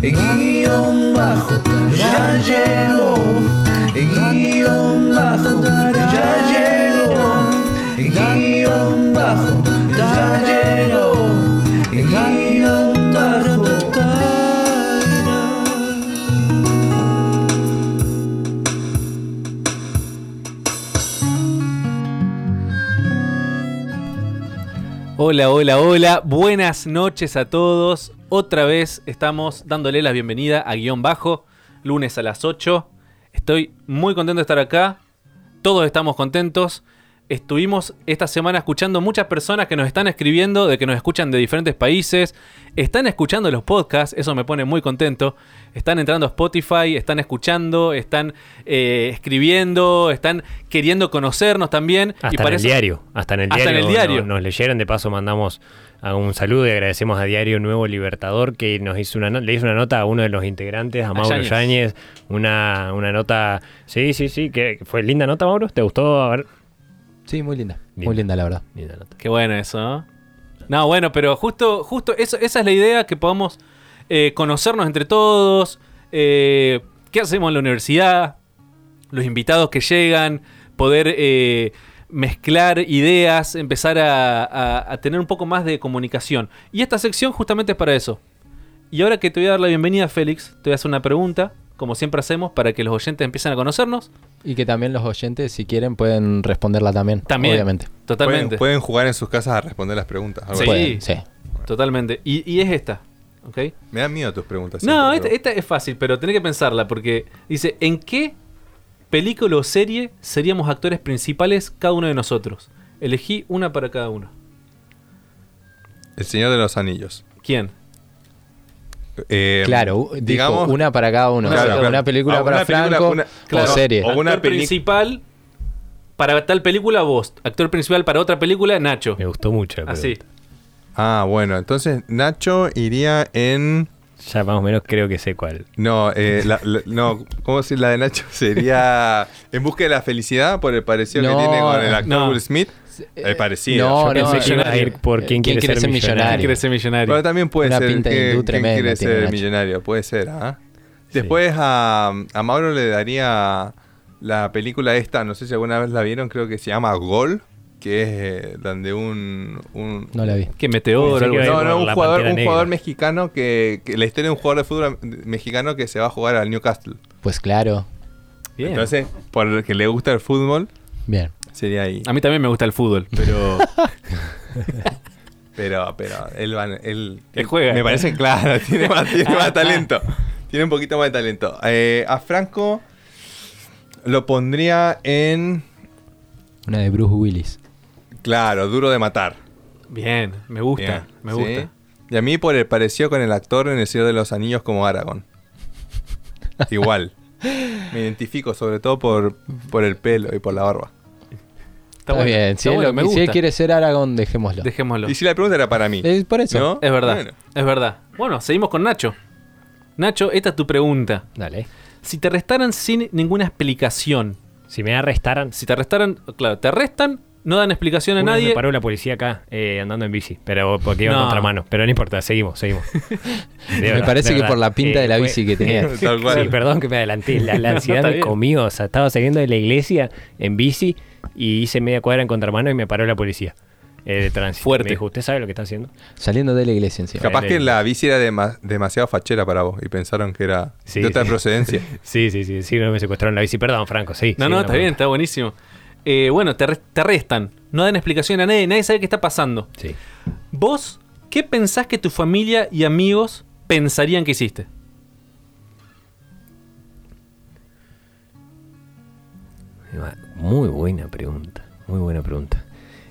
guión bajo, ya llegó, guión bajo, ya llegó, guión bajo, Hola, hola, hola. Buenas noches a todos. Otra vez estamos dándole la bienvenida a Guión Bajo, lunes a las 8. Estoy muy contento de estar acá. Todos estamos contentos. Estuvimos esta semana escuchando muchas personas que nos están escribiendo, de que nos escuchan de diferentes países. Están escuchando los podcasts, eso me pone muy contento. Están entrando a Spotify, están escuchando, están eh, escribiendo, están queriendo conocernos también. Hasta y en el diario. Hasta en el Hasta en diario. el diario. no- Nos, leyeron, de paso mandamos a un saludo y agradecemos a Diario Nuevo Libertador que nos hizo una le hizo una nota a uno de los integrantes, a Mauro Yáñez. Yáñez. Una, una nota. Sí, sí, sí. que ¿Fue linda nota, Mauro? ¿Te gustó? A ver. Sí, muy linda. Linda. Muy linda, la verdad. Linda nota. Qué bueno eso, ¿no? No, bueno, pero justo, justo eso, esa es la idea, que podamos eh, conocernos entre todos, eh, qué hacemos en la universidad, los invitados que llegan, poder eh, mezclar ideas, empezar a, a- a tener un poco más de comunicación. Y esta sección justamente es para eso. Y ahora que te voy a dar la bienvenida, Félix, te voy a hacer una pregunta, como siempre hacemos, para que los oyentes empiecen a conocernos. Y que también los oyentes, si quieren, pueden responderla también. También. Obviamente. Totalmente. Pueden, pueden jugar en sus casas a responder las preguntas. algo Sí. Pueden, sí. Totalmente. Y, y es esta, ¿ok? Me dan miedo tus preguntas. No, siempre, esta, pero- esta es fácil, pero tenés que pensarla porque dice, ¿en qué película o serie seríamos actores principales cada uno de nosotros? Elegí una para cada uno. El Señor de los Anillos. ¿Quién? Eh, Claro, u- dijo digamos- una para cada uno. Claro, O sea, claro. Una película Ah, para una película, Franco una- o serie. o una principal para tal película vos. Actor principal para otra película Nacho. Me gustó mucho. Así. Ah, bueno, entonces Nacho iría en. Ya más o menos creo que sé cuál. No, eh, la- la- no, ¿cómo decir la de Nacho? Sería En busca de la felicidad por el parecido No, que tiene con el actor no. Will Smith. El parecido. No, Yo no, que ibas a ir por quién, quiere, ser, millonario. ¿Quién quiere ser millonario? Pero también puede Una ser pinta de que, hindú quién tremenda quiere ser Nacho. millonario, puede ser, ¿ah? Después a, a Mauro le daría la película esta, no sé si alguna vez la vieron, creo que se llama Gol, que es eh, donde un, un No la vi. ¿Qué meteoro? Que iba no, no, un jugador, un jugador mexicano que, que la historia de un jugador de fútbol mexicano que se va a jugar al Newcastle. Pues claro. Bien. Entonces, por el que le gusta el fútbol, Bien. Sería ahí. A mí también me gusta el fútbol, pero Pero, pero él, va- él, Él juega. Me parece claro, tiene más, tiene más talento. Tiene un poquito más de talento. Eh, a Franco lo pondría en. Una de Bruce Willis. Claro, duro de matar. bien, me gusta, Bien, me ¿sí? gusta. Y a mí por el parecido con el actor en El Señor de los Anillos como Aragorn. Igual. Me identifico sobre todo por, por el pelo y por la barba. Está, bueno, bien. está Si, él, bueno, lo- me si él gusta. quiere ser Aragón, dejémoslo. Dejémoslo. Y si la pregunta era para mí. Es por eso. ¿no? Es verdad, Bueno. es verdad. Bueno, seguimos con Nacho. Nacho, esta es tu pregunta. Dale. Si te arrestaran sin ninguna explicación, Si me arrestaran. si te arrestaran, claro, te arrestan, no dan explicación a Una vez nadie. Me paró la policía acá eh, andando en bici, pero porque iba No. en contramano. Pero no importa, seguimos, seguimos. Me parece que por la pinta Eh, de la fue- bici que tenía. Tal cual. Sí, perdón que me adelanté. La, la ansiedad me comió. O sea, estaba saliendo de la iglesia en bici y hice media cuadra en contramano y me paró la policía eh, de tránsito. Fuerte. Me dijo, ¿usted sabe lo que está haciendo? Saliendo de la iglesia encima. Capaz Eh, que la bici era dema- demasiado fachera para vos y pensaron que era Sí, de otra sí. procedencia. Sí, sí, sí, sí, no me secuestraron la bici. Perdón, Franco, sí. no, sí, no, está bien, está buenísimo. Eh, bueno, te, arrestan, no dan explicación a nadie, nadie sabe qué está pasando. Sí. ¿Vos qué pensás que tu familia y amigos pensarían que hiciste? Muy buena pregunta, muy buena pregunta.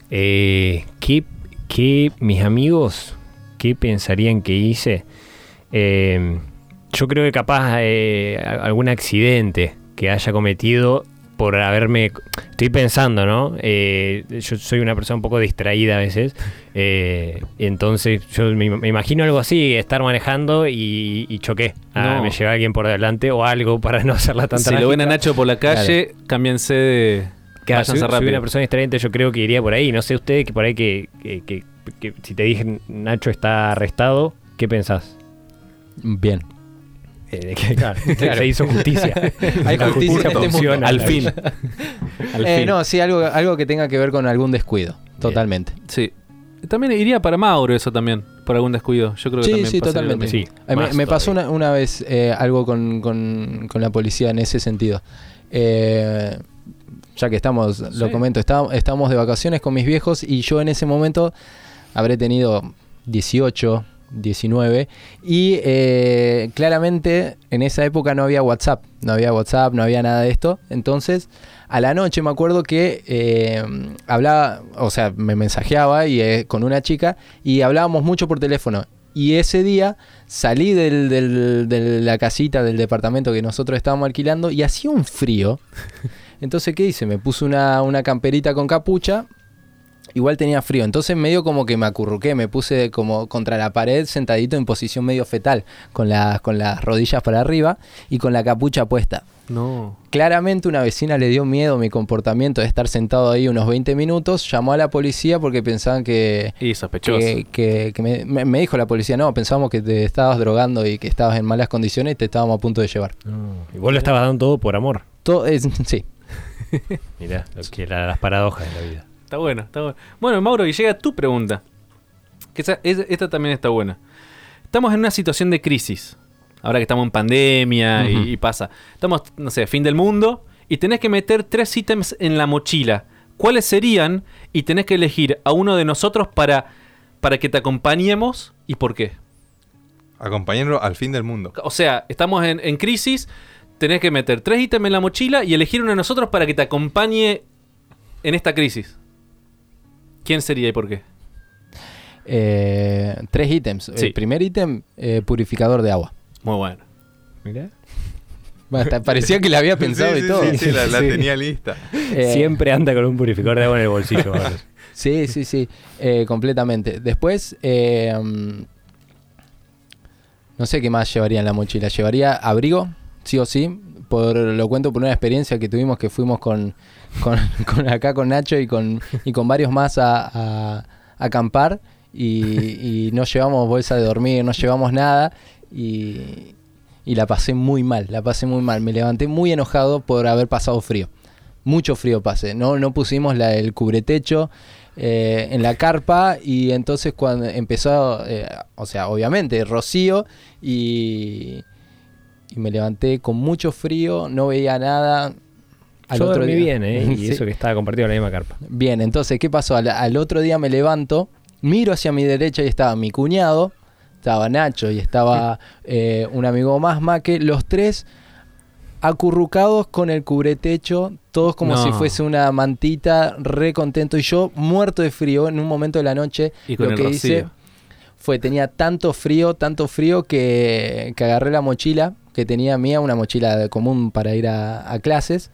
Eh, ¿qué, qué mis amigos, qué pensarían que hice? Eh, yo creo que capaz eh, algún accidente que haya cometido por haberme... Estoy pensando, ¿no? Eh, yo soy una persona un poco distraída a veces. eh, entonces yo me, me imagino algo así, estar manejando y, y choqué. Ah, No. me lleva alguien por delante o algo para no hacerla tan si lo ven a. Nacho por la calle, cámbiense de... Claro, váyanse soy, soy rápido. una persona distraída, yo creo que iría por ahí. No sé ustedes que por ahí que, que- que- que si te dije Nacho está arrestado, ¿qué pensás? Bien. Eh, que, claro, Se hizo justicia. Hay La justicia este funciona. Al fin. Al Eh, fin. no, sí, algo, algo que tenga que ver con algún descuido. Totalmente. Sí. También iría para Mauro eso también, por algún descuido. Yo creo que Sí, también sí, totalmente. Sí, Eh, me, pasó una, una vez eh, algo con, con- con la policía en ese sentido. Eh, ya que estamos, lo comento, estábamos, estábamos de vacaciones con mis viejos y yo en ese momento habré tenido 18, 19 y eh, claramente en esa época no había WhatsApp, no había WhatsApp, no había nada de esto. Entonces a la noche me acuerdo que eh, hablaba, o sea, me mensajeaba y, eh, con una chica y hablábamos mucho por teléfono. Y ese día salí del- del- de la casita del departamento que nosotros estábamos alquilando y hacía un frío. Entonces, ¿qué hice? Me puse una, una camperita con capucha. Igual tenía frío. Entonces medio como que me acurruqué, me puse como contra la pared sentadito en posición medio fetal, con las, con las rodillas para arriba y con la capucha puesta. No. Claramente una vecina le dio miedo mi comportamiento de estar sentado ahí unos 20 minutos, llamó a la policía porque pensaban que, Y sospechoso. que, que- que me, dijo la policía, no, pensábamos que te estabas drogando y que estabas en malas condiciones y te estábamos a punto de llevar. No. Y vos lo estabas dando todo por amor. Todo sí, Mirá, lo que la- las paradojas de la vida. Está bueno, está bueno. Bueno, Mauro, y llega tu pregunta. Que esa- es- esta también está buena. Estamos en una situación de crisis. Ahora que estamos en pandemia y, pasa. Estamos, no sé, fin del mundo. Y tenés que meter tres ítems en la mochila. ¿Cuáles serían? Y tenés que elegir a uno de nosotros para, para que te acompañemos. ¿Y por qué? Acompañarlo al fin del mundo. O sea, estamos en, en crisis. Tenés que meter tres ítems en la mochila y elegir uno de nosotros para que te acompañe en esta crisis. ¿Quién sería y por qué? Eh, tres ítems. Sí. El primer ítem, eh, purificador de agua. Muy bueno. Mirá. Hasta parecía que la había pensado Sí, y sí, todo. Sí, sí, la, la Sí. tenía lista. Eh, Siempre anda con un purificador de agua en el bolsillo. Sí, sí, sí, eh, completamente. Después, no sé qué más llevaría en la mochila. Llevaría abrigo, sí o sí. Por, lo cuento por una experiencia que tuvimos que fuimos con, con, acá con Nacho y con, y con varios más a, acampar y, y no llevamos bolsa de dormir, no llevamos nada y, y la pasé muy mal, la pasé muy mal. Me levanté muy enojado por haber pasado frío. Mucho frío pasé. No, no pusimos la, el cubretecho eh, en la carpa y entonces cuando empezó, eh, o sea, obviamente, rocío y, y me levanté con mucho frío, no veía nada. Al Yo otro dormí día- bien, ¿eh? Y Sí. eso que estaba compartido en la misma carpa. Bien, entonces, ¿qué pasó? Al, al otro día me levanto, miro hacia mi derecha y estaba mi cuñado, estaba Nacho y estaba eh, un amigo más, Maque, los tres acurrucados con el cubretecho, todos como No. si fuese una mantita, re contento y yo muerto de frío en un momento de la noche. Y con lo el que rocío. hice fue, tenía tanto frío, tanto frío que, que agarré la mochila que tenía mía, una mochila común para ir a, a clases,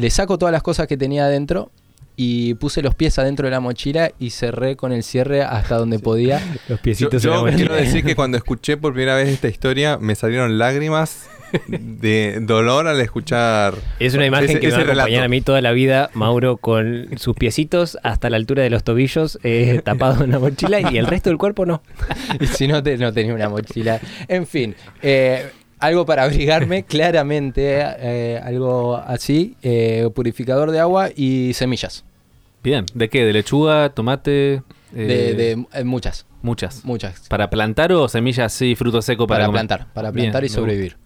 le saco todas las cosas que tenía adentro y puse los pies adentro de la mochila y cerré con el cierre hasta donde podía. Los Yo, piecitos yo en la mochila. quiero decir que cuando escuché por primera vez esta historia me salieron lágrimas de dolor al escuchar. Es una imagen ese- que me va a acompañar a mí toda la vida, Mauro, con sus piecitos hasta la altura de los tobillos eh, tapado en la mochila y el resto del cuerpo no. y si no, te- no tenía una mochila. En fin, eh, algo para abrigarme, claramente, eh, algo así, eh, purificador de agua y semillas. Bien. ¿De qué? ¿De lechuga, tomate? eh, De, de- eh, muchas, Muchas. muchas. ¿Para plantar o semillas así, fruto seco para, Para, comer? plantar, para Bien, plantar y sobrevivir.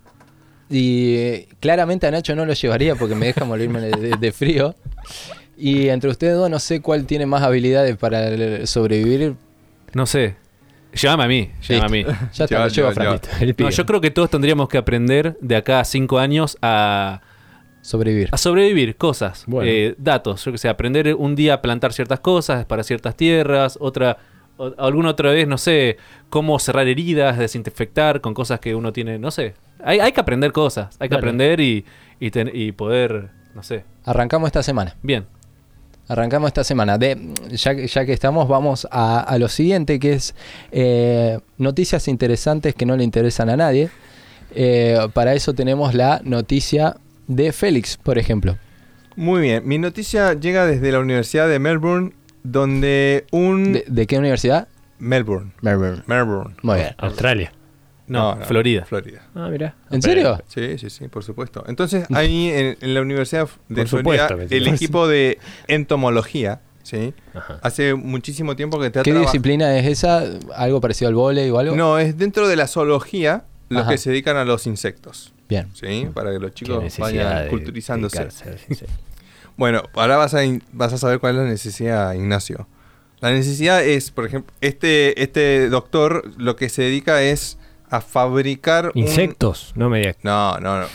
Y claramente a Nacho no lo llevaría porque me deja morirme de, frío. Y entre ustedes dos no sé cuál tiene más habilidades para sobrevivir. No sé. Llévame a mí. Llévame a mí. Ya está, Lleva, lo Franquito. El No, yo creo que todos tendríamos que aprender de acá a cinco años a, Sobrevivir. a sobrevivir cosas, Bueno. eh, datos. Yo que sé, aprender un día a plantar ciertas cosas para ciertas tierras, otra, o- alguna otra vez, no sé, cómo cerrar heridas, desinfectar con cosas que uno tiene, no sé. Hay, hay que aprender cosas, hay que aprender y, y, ten- y poder, no sé. Arrancamos esta semana. Bien. Arrancamos esta semana. De, ya, que- ya que estamos, vamos a, a lo siguiente, que es eh, noticias interesantes que no le interesan a nadie. Eh, para eso tenemos la noticia de Félix, por ejemplo. Muy bien, mi noticia llega desde la Universidad de Melbourne, donde un... ¿De, de qué universidad? Melbourne. Melbourne. Melbourne. Muy bien. Australia. No, Florida. Florida. Ah, mira. ¿En serio? Sí, sí, sí, por supuesto. Entonces, ahí en, en la Universidad de Por Florida, supuesto el equipo de entomología, ¿sí? Ajá. Hace muchísimo tiempo que te ha ¿Qué disciplina es esa? ¿Algo parecido al vóley o algo? No, es dentro de la zoología los Ajá. que se dedican a los insectos, Bien. ¿sí? Para que los chicos vayan de culturizándose. dedicarse, sí, sí. Bueno, ahora vas a, vas a saber cuál es la necesidad, Ignacio. La necesidad es, por ejemplo, este, este doctor lo que se dedica es a fabricar... un- Insectos, no me digas. No, no, no.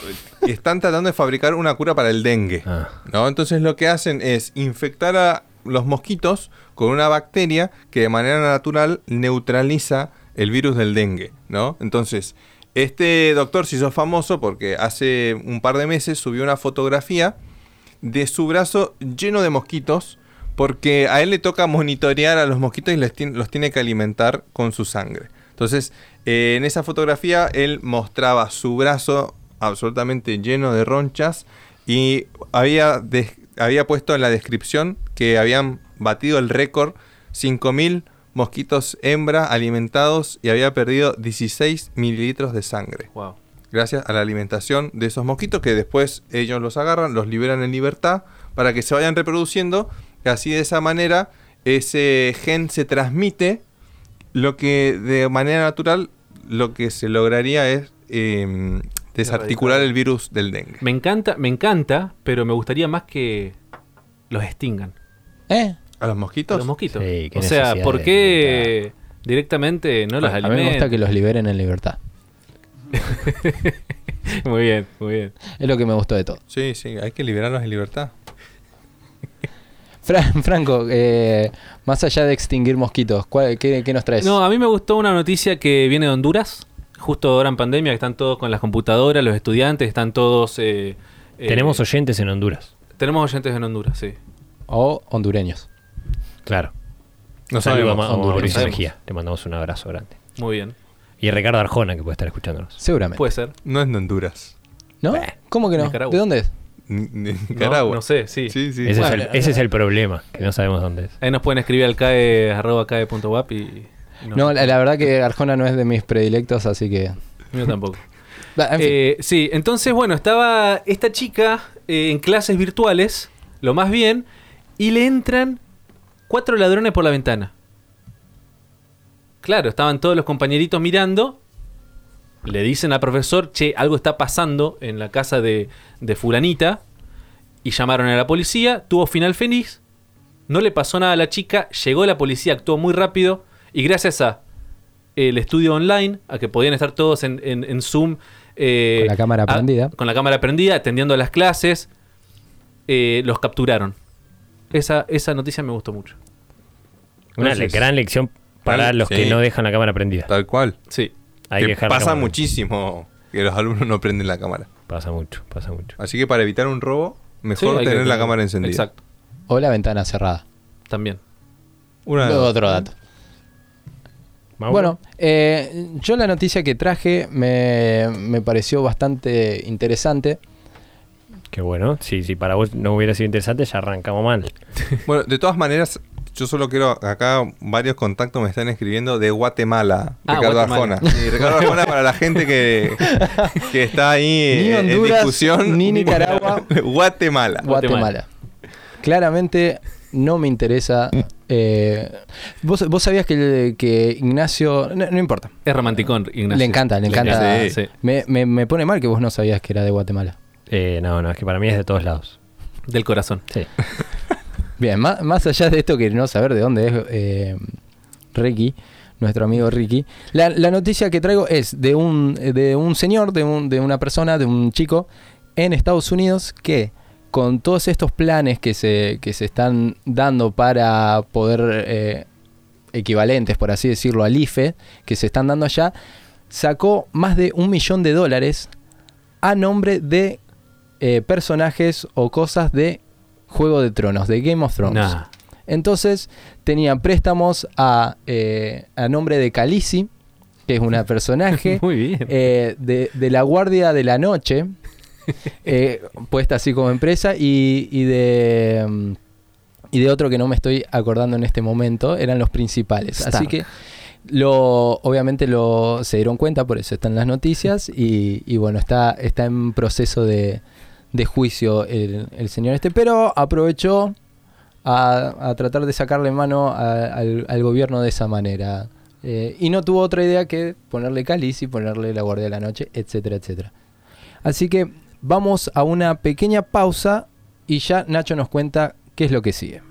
Están tratando de fabricar una cura para el dengue. Ah, ¿no? Entonces lo que hacen es infectar a los mosquitos con una bacteria que de manera natural neutraliza el virus del dengue, ¿no? Entonces, este doctor se hizo famoso porque hace un par de meses subió una fotografía de su brazo lleno de mosquitos porque a él le toca monitorear a los mosquitos y les los tiene que alimentar con su sangre. Entonces, eh, en esa fotografía él mostraba su brazo absolutamente lleno de ronchas y había, había puesto en la descripción que habían batido el récord 5.000 mosquitos hembra alimentados y había perdido 16 mililitros de sangre Wow. gracias a la alimentación de esos mosquitos que después ellos los agarran, los liberan en libertad para que se vayan reproduciendo. y así de esa manera ese gen se transmite, lo que de manera natural lo que se lograría es eh, desarticular el virus del dengue. Me encanta, me encanta, pero me gustaría más que los extingan. ¿Eh? ¿A los a mosquitos? Los mosquitos. Sí, o sea, ¿por qué directamente no los A mí me gusta alimentan? que los liberen en libertad. muy bien, muy bien. Es lo que me gustó de todo. Sí, sí, hay que liberarlos en libertad. Fran- Franco, eh, más allá de extinguir mosquitos, ¿cuál- qué, qué nos traes? No, a mí me gustó una noticia que viene de Honduras, justo ahora en pandemia, que están todos con las computadoras, los estudiantes, están todos... eh, eh, Tenemos oyentes en Honduras. tenemos oyentes en Honduras, sí. O hondureños. Claro. No Saludos a, sabemos. Ma- a Honduras. Mauricio. Mejía. Le mandamos un abrazo grande. Muy bien. Y a Ricardo Arjona, que puede estar escuchándonos. Seguramente. Puede ser. No es de Honduras. ¿No? ¿Cómo que no? Nicaragua. ¿De dónde es? No, Nicaragua. No, sé, sí. Sí, sí. Ese, Bueno, es el, ese es el problema, que no sabemos dónde es. Ahí nos pueden escribir al cae, arroba y... No, la, la verdad que Arjona no es de mis predilectos, así que... Mío tampoco. Bah, en fin. Eh, sí, entonces, bueno, estaba esta chica eh, en clases virtuales, lo más bien, y le entran cuatro ladrones por la ventana. Claro, estaban todos los compañeritos mirando. Le dicen al profesor, che, algo está pasando en la casa de, de fulanita. Y llamaron a la policía, tuvo final feliz. No le pasó nada a la chica, llegó la policía, actuó muy rápido. Y gracias a el estudio online, a que podían estar todos en, en- en Zoom. eh, Con la cámara a- prendida. Con la cámara prendida, atendiendo las clases. eh, los capturaron. Esa, esa noticia me gustó mucho. Una Entonces, gran lección para los que no dejan la cámara prendida. Tal cual. Sí. Hay que que dejar la pasa muchísimo que los alumnos no prenden la cámara. Pasa mucho, pasa mucho. Así que para evitar un robo, Sí, mejor que tener la cámara encendida. Exacto. O la ventana cerrada. También. Una de dos. Otro dato. Mauro. Bueno, eh, yo la noticia que traje me, me pareció bastante interesante. Qué bueno. Sí, si para vos no hubiera sido interesante, ya arrancamos mal. Bueno, de todas maneras, yo solo quiero, acá varios contactos me están escribiendo de Guatemala, Ah, Ricardo Guatemala. Arjona. Sí, Ricardo Arjona para la gente que, que está ahí Ni eh, en Honduras, discusión. ni Nicaragua. Guatemala. Guatemala. Claramente no me interesa. eh, ¿vos, vos sabías que, que Ignacio. No, no importa. Es romanticón, Ignacio. Le encanta, le encanta. Sí. Sí. Me, me- me pone mal que vos no sabías que era de Guatemala. Eh, no, no, es que para mí es de todos lados. Del corazón. Sí. Bien, más, más allá de esto que no saber de dónde es eh, Ricky, nuestro amigo Ricky, la, la noticia que traigo es de un, de un señor, de, un- de una persona, de un chico en Estados Unidos que con todos estos planes que se, que se están dando para poder eh, equivalentes, por así decirlo, al IFE, que se están dando allá, sacó más de un millón de dólares a nombre de eh, personajes o cosas de Juego de Tronos, de Game of Thrones. Nah. Entonces tenía préstamos a, eh, a nombre de Khaleesi, que es una personaje Muy bien. eh, de, de la Guardia de la Noche, eh, puesta así como empresa, y, y de mm, y de otro que no me estoy acordando en este momento, eran los principales. Así que Lo, obviamente lo se dieron cuenta, por eso están las noticias y, y bueno, está, está en proceso de, de juicio el, señor este, pero aprovechó a, a tratar de sacarle mano al, al gobierno de esa manera. Eh, y no tuvo otra idea que ponerle caliz y ponerle la guardia de la noche, etcétera, etcétera. Así que vamos a una pequeña pausa y ya Nacho nos cuenta qué es lo que sigue.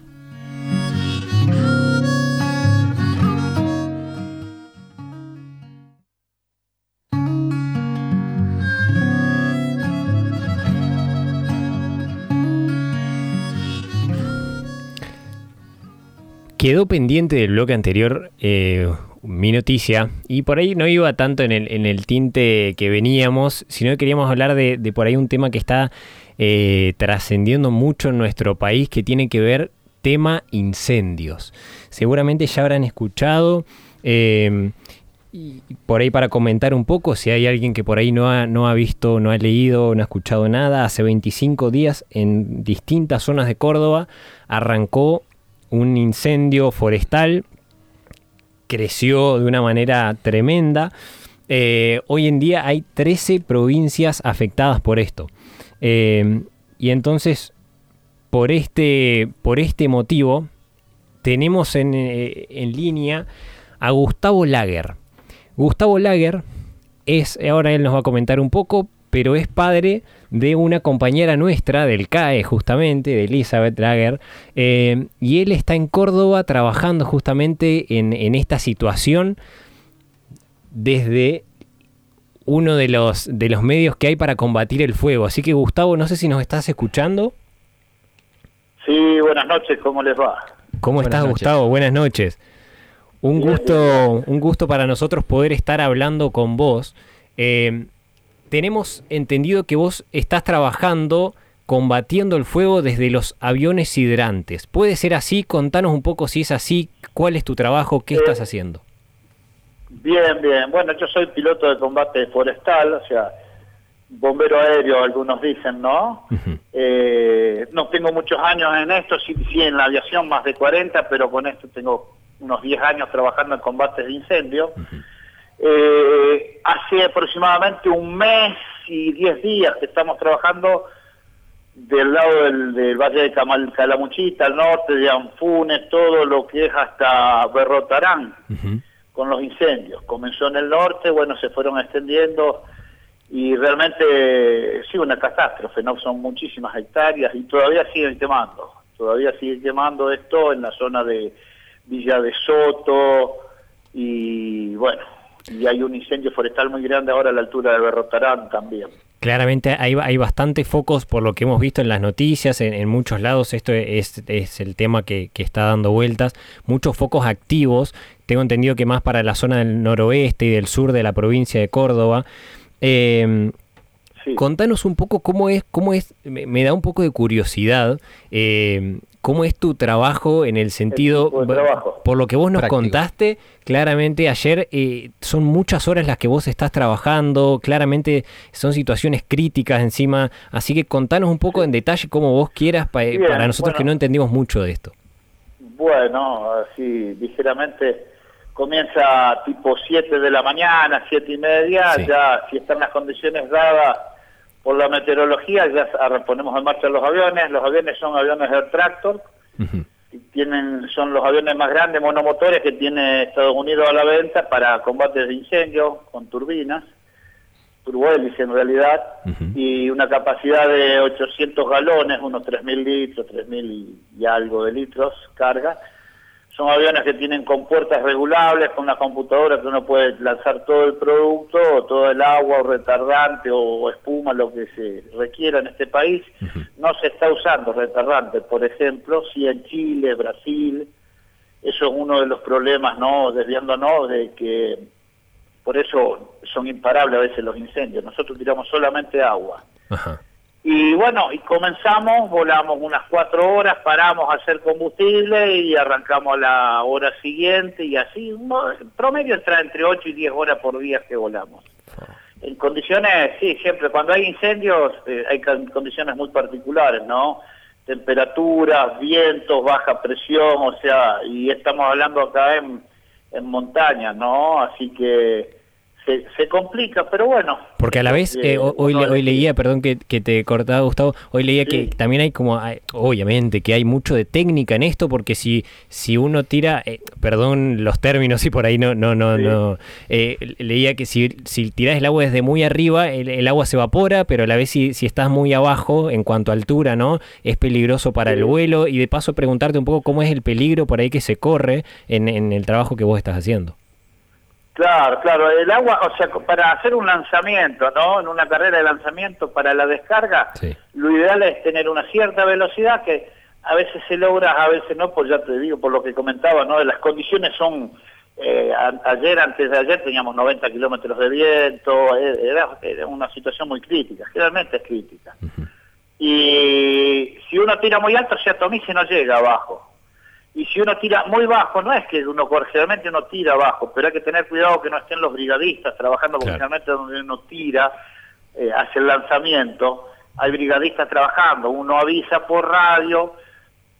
Quedó pendiente del bloque anterior eh, mi noticia y por ahí no iba tanto en el, en el tinte que veníamos, sino que queríamos hablar de, de por ahí un tema que está eh, trascendiendo mucho en nuestro país que tiene que ver tema incendios. Seguramente ya habrán escuchado eh, y por ahí para comentar un poco, si hay alguien que por ahí no ha, no ha visto, no ha leído, no ha escuchado nada, hace 25 días en distintas zonas de Córdoba arrancó un incendio forestal, creció de una manera tremenda. Eh, hoy en día hay 13 provincias afectadas por esto. Eh, y entonces, por este, por este motivo, tenemos en, eh, en línea a Gustavo Lager. Gustavo Lager es, ahora él nos va a comentar un poco, pero es padre de una compañera nuestra del CAE justamente, de Elizabeth Lager, eh, y él está en Córdoba trabajando justamente en, en esta situación desde uno de los, de los medios que hay para combatir el fuego. Así que Gustavo, no sé si nos estás escuchando. Sí, buenas noches, ¿cómo les va? ¿Cómo Buenas estás, noches. Gustavo? Buenas noches. Un Bien, gusto, un gusto para nosotros poder estar hablando con vos. Eh, tenemos entendido que vos estás trabajando combatiendo el fuego desde los aviones hidrantes. ¿Puede ser así? Contanos un poco si es así, cuál es tu trabajo, qué Eh, estás haciendo. Bien, bien. Bueno, yo soy piloto de combate forestal, o sea, bombero aéreo, algunos dicen, ¿no? Ujú. Eh, no tengo muchos años en esto, sí, sí en la aviación más de 40, pero con esto tengo unos 10 años trabajando en combates de incendio. Eh, hace aproximadamente un mes y 10 días que estamos trabajando del lado del, del Valle de Camal- Calamuchita, al norte de Anfunes, todo lo que es hasta Berrotarán Ujú. con los incendios. Comenzó en el norte, bueno, se fueron extendiendo y realmente sí una catástrofe, ¿no? Son muchísimas hectáreas y todavía siguen quemando. Todavía sigue quemando esto en la zona de Villa de Soto y bueno, y hay un incendio forestal muy grande ahora a la altura de Berrotarán también. Claramente hay, hay bastantes focos por lo que hemos visto en las noticias, en, en muchos lados esto es, es el tema que, que está dando vueltas, muchos focos activos, tengo entendido que más para la zona del noroeste y del sur de la provincia de Córdoba. Eh, Sí. Contanos un poco cómo es, cómo es, me, me da un poco de curiosidad, eh, cómo es tu trabajo en el sentido, tipo de trabajo. por lo que vos nos Práctico. contaste, claramente ayer eh, son muchas horas las que vos estás trabajando, claramente son situaciones críticas encima, así que contanos un poco en detalle como vos quieras pa- Bien, para nosotros bueno. que no entendimos mucho de esto. Bueno, así ligeramente comienza tipo 7 de la mañana, siete y media, Sí. ya si están las condiciones dadas por la meteorología, ya ponemos en marcha los aviones, los aviones son aviones de tractor, y tienen, son los aviones más grandes monomotores que tiene Estados Unidos a la venta para combates de incendios con turbinas, turbohélice en realidad, y una capacidad de 800 galones, unos 3.000 litros, 3.000 y algo de litros carga. Son aviones que tienen compuertas regulables, con una computadora que uno puede lanzar todo el producto, o todo el agua, o retardante, o espuma, lo que se requiera en este país. No se está usando retardante, por ejemplo, sí en Chile, Brasil. Eso es uno de los problemas, ¿no? Desviándonos de que por eso son imparables a veces los incendios. Nosotros tiramos solamente agua. Ajá. Y bueno, y comenzamos, volamos unas cuatro horas, paramos a hacer combustible y arrancamos a la hora siguiente y así, en promedio entra entre 8 y 10 horas por día que volamos. En condiciones, sí, siempre, cuando hay incendios eh, hay con- condiciones muy particulares, ¿no? Temperaturas, vientos, baja presión, o sea, y estamos hablando acá en, en montaña, ¿no? Así que se, se complica, pero bueno. Porque a la vez, Eh, eh, ho- hoy, le- hoy leía, perdón que, que te cortaba Gustavo, hoy leía Sí. que también hay como, obviamente, que hay mucho de técnica en esto, porque si, si uno tira, eh, perdón los términos y por ahí no, no, no, Sí. no, eh, leía que si, si tirás el agua desde muy arriba, el, el agua se evapora, pero a la vez si, si estás muy abajo en cuanto a altura, ¿no? Es peligroso para el vuelo y de paso preguntarte un poco cómo es el peligro por ahí que se corre en, en el trabajo que vos estás haciendo. Claro, claro, el agua, o sea, para hacer un lanzamiento, ¿no? En una carrera de lanzamiento para la descarga, Sí. lo ideal es tener una cierta velocidad que a veces se logra, a veces no, pues ya te digo, por lo que comentaba, ¿no? Las condiciones son, eh, a- ayer, antes de ayer teníamos 90 kilómetros de viento, eh, era, era una situación muy crítica, generalmente es crítica. Y si uno tira muy alto, se atomiza y no llega abajo. Y si uno tira muy bajo, no es que uno generalmente uno tira abajo, pero hay que tener cuidado que no estén los brigadistas trabajando, porque Claro. generalmente donde uno tira, eh, hace el lanzamiento, hay brigadistas trabajando, uno avisa por radio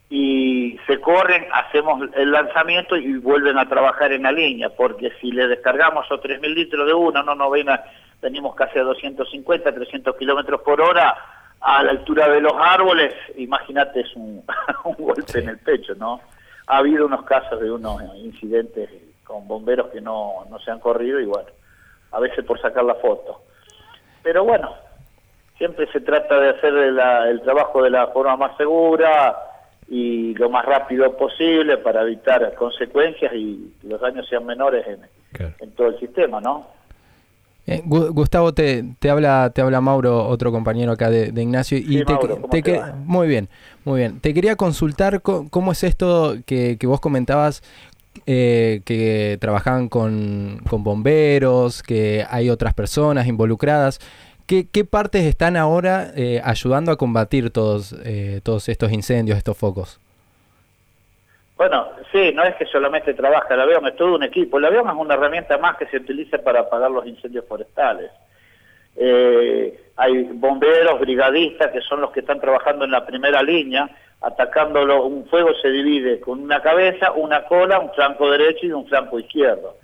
y se corren, hacemos el lanzamiento y vuelven a trabajar en la línea, porque si le descargamos o 3.000 litros de una, no nos ven a- venimos casi a 250, 300 kilómetros por hora, a la altura de los árboles, imagínate, es un, un golpe en el pecho, ¿no? Ha habido unos casos de unos incidentes con bomberos que no, no se han corrido y bueno, a veces por sacar la foto. Pero bueno, siempre se trata de hacer la- el trabajo de la forma más segura y lo más rápido posible para evitar consecuencias y que los daños sean menores en, Claro. en todo el sistema, ¿no? Eh, Gu- Gustavo, te, te habla te habla Mauro, otro compañero acá de, de Ignacio. Y Sí, te, muy bien, muy bien. Te quería consultar co- cómo es esto que, que vos comentabas, eh, que trabajaban con, con bomberos, que hay otras personas involucradas. ¿Qué, qué partes están ahora eh, ayudando a combatir todos, eh, todos estos incendios, estos focos? Bueno, sí, no es que solamente trabaja el avión, es todo un equipo. El avión es una herramienta más que se utiliza para apagar los incendios forestales. Eh, hay bomberos, brigadistas, que son los que están trabajando en la primera línea, atacándolo. Un fuego se divide con una cabeza, una cola, un flanco derecho y un flanco izquierdo.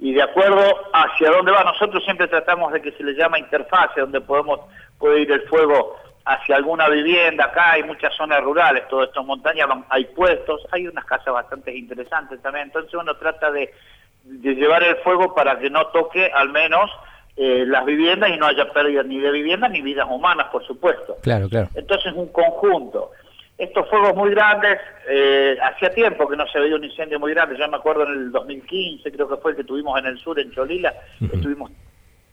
Y de acuerdo hacia dónde va, nosotros siempre tratamos de que se le llama interfase, donde podemos puede ir el fuego hacia alguna vivienda, acá hay muchas zonas rurales, todo esto en montaña, hay puestos, hay unas casas bastante interesantes también, entonces uno trata de, de llevar el fuego para que no toque al menos eh, las viviendas y no haya pérdida ni de viviendas ni vidas humanas, por supuesto. Claro, claro. Entonces un conjunto. Estos fuegos muy grandes, eh, hacía tiempo que no se veía un incendio muy grande, yo me acuerdo en el 2015, creo que fue el que tuvimos en el sur, en Cholila, estuvimos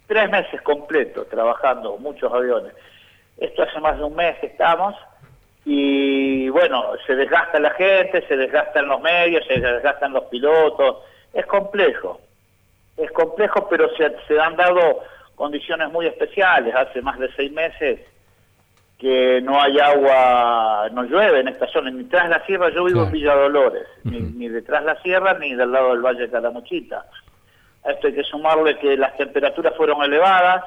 tres meses completos trabajando, muchos aviones. Esto hace más de un mes que estamos y bueno, se desgasta la gente, se desgastan los medios, se desgastan los pilotos, es complejo, es complejo, pero se, se han dado condiciones muy especiales, hace más de seis meses que no hay agua, no llueve en esta zona, ni tras la sierra, yo vivo en Villa Dolores, ni, ni detrás la sierra ni del lado del Valle de Calamuchita. A esto hay que sumarle que las temperaturas fueron elevadas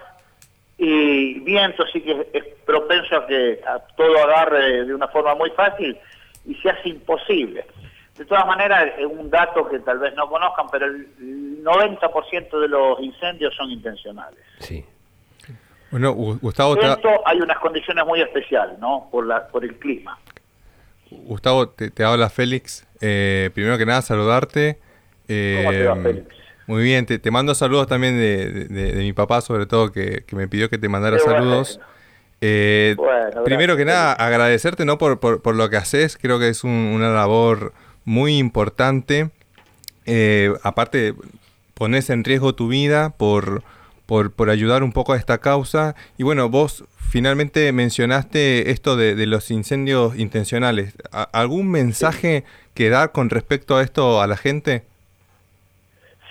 y viento sí que es propenso a que a todo agarre de una forma muy fácil y se hace imposible. De todas maneras, es un dato que tal vez no conozcan, pero el 90% de los incendios son intencionales. Sí. Bueno, Gu- Gustavo, te, Esto hay unas condiciones muy especiales, ¿no? Por, la, por el clima. Gustavo, te, te habla Félix. Eh, primero que nada, saludarte. Eh, ¿Cómo te va, Félix? Muy bien, te, te mando saludos también de, de- mi papá, sobre todo, que, que me pidió que te mandara Qué bueno. saludos. Eh, Bueno, primero que nada, agradecerte ¿no? por, por, por lo que haces. Creo que es un- una labor muy importante. Eh, aparte, pones en riesgo tu vida por, por, por ayudar un poco a esta causa. Y bueno, vos finalmente mencionaste esto de, de los incendios intencionales. ¿A- ¿Algún mensaje que dar con respecto a esto a la gente?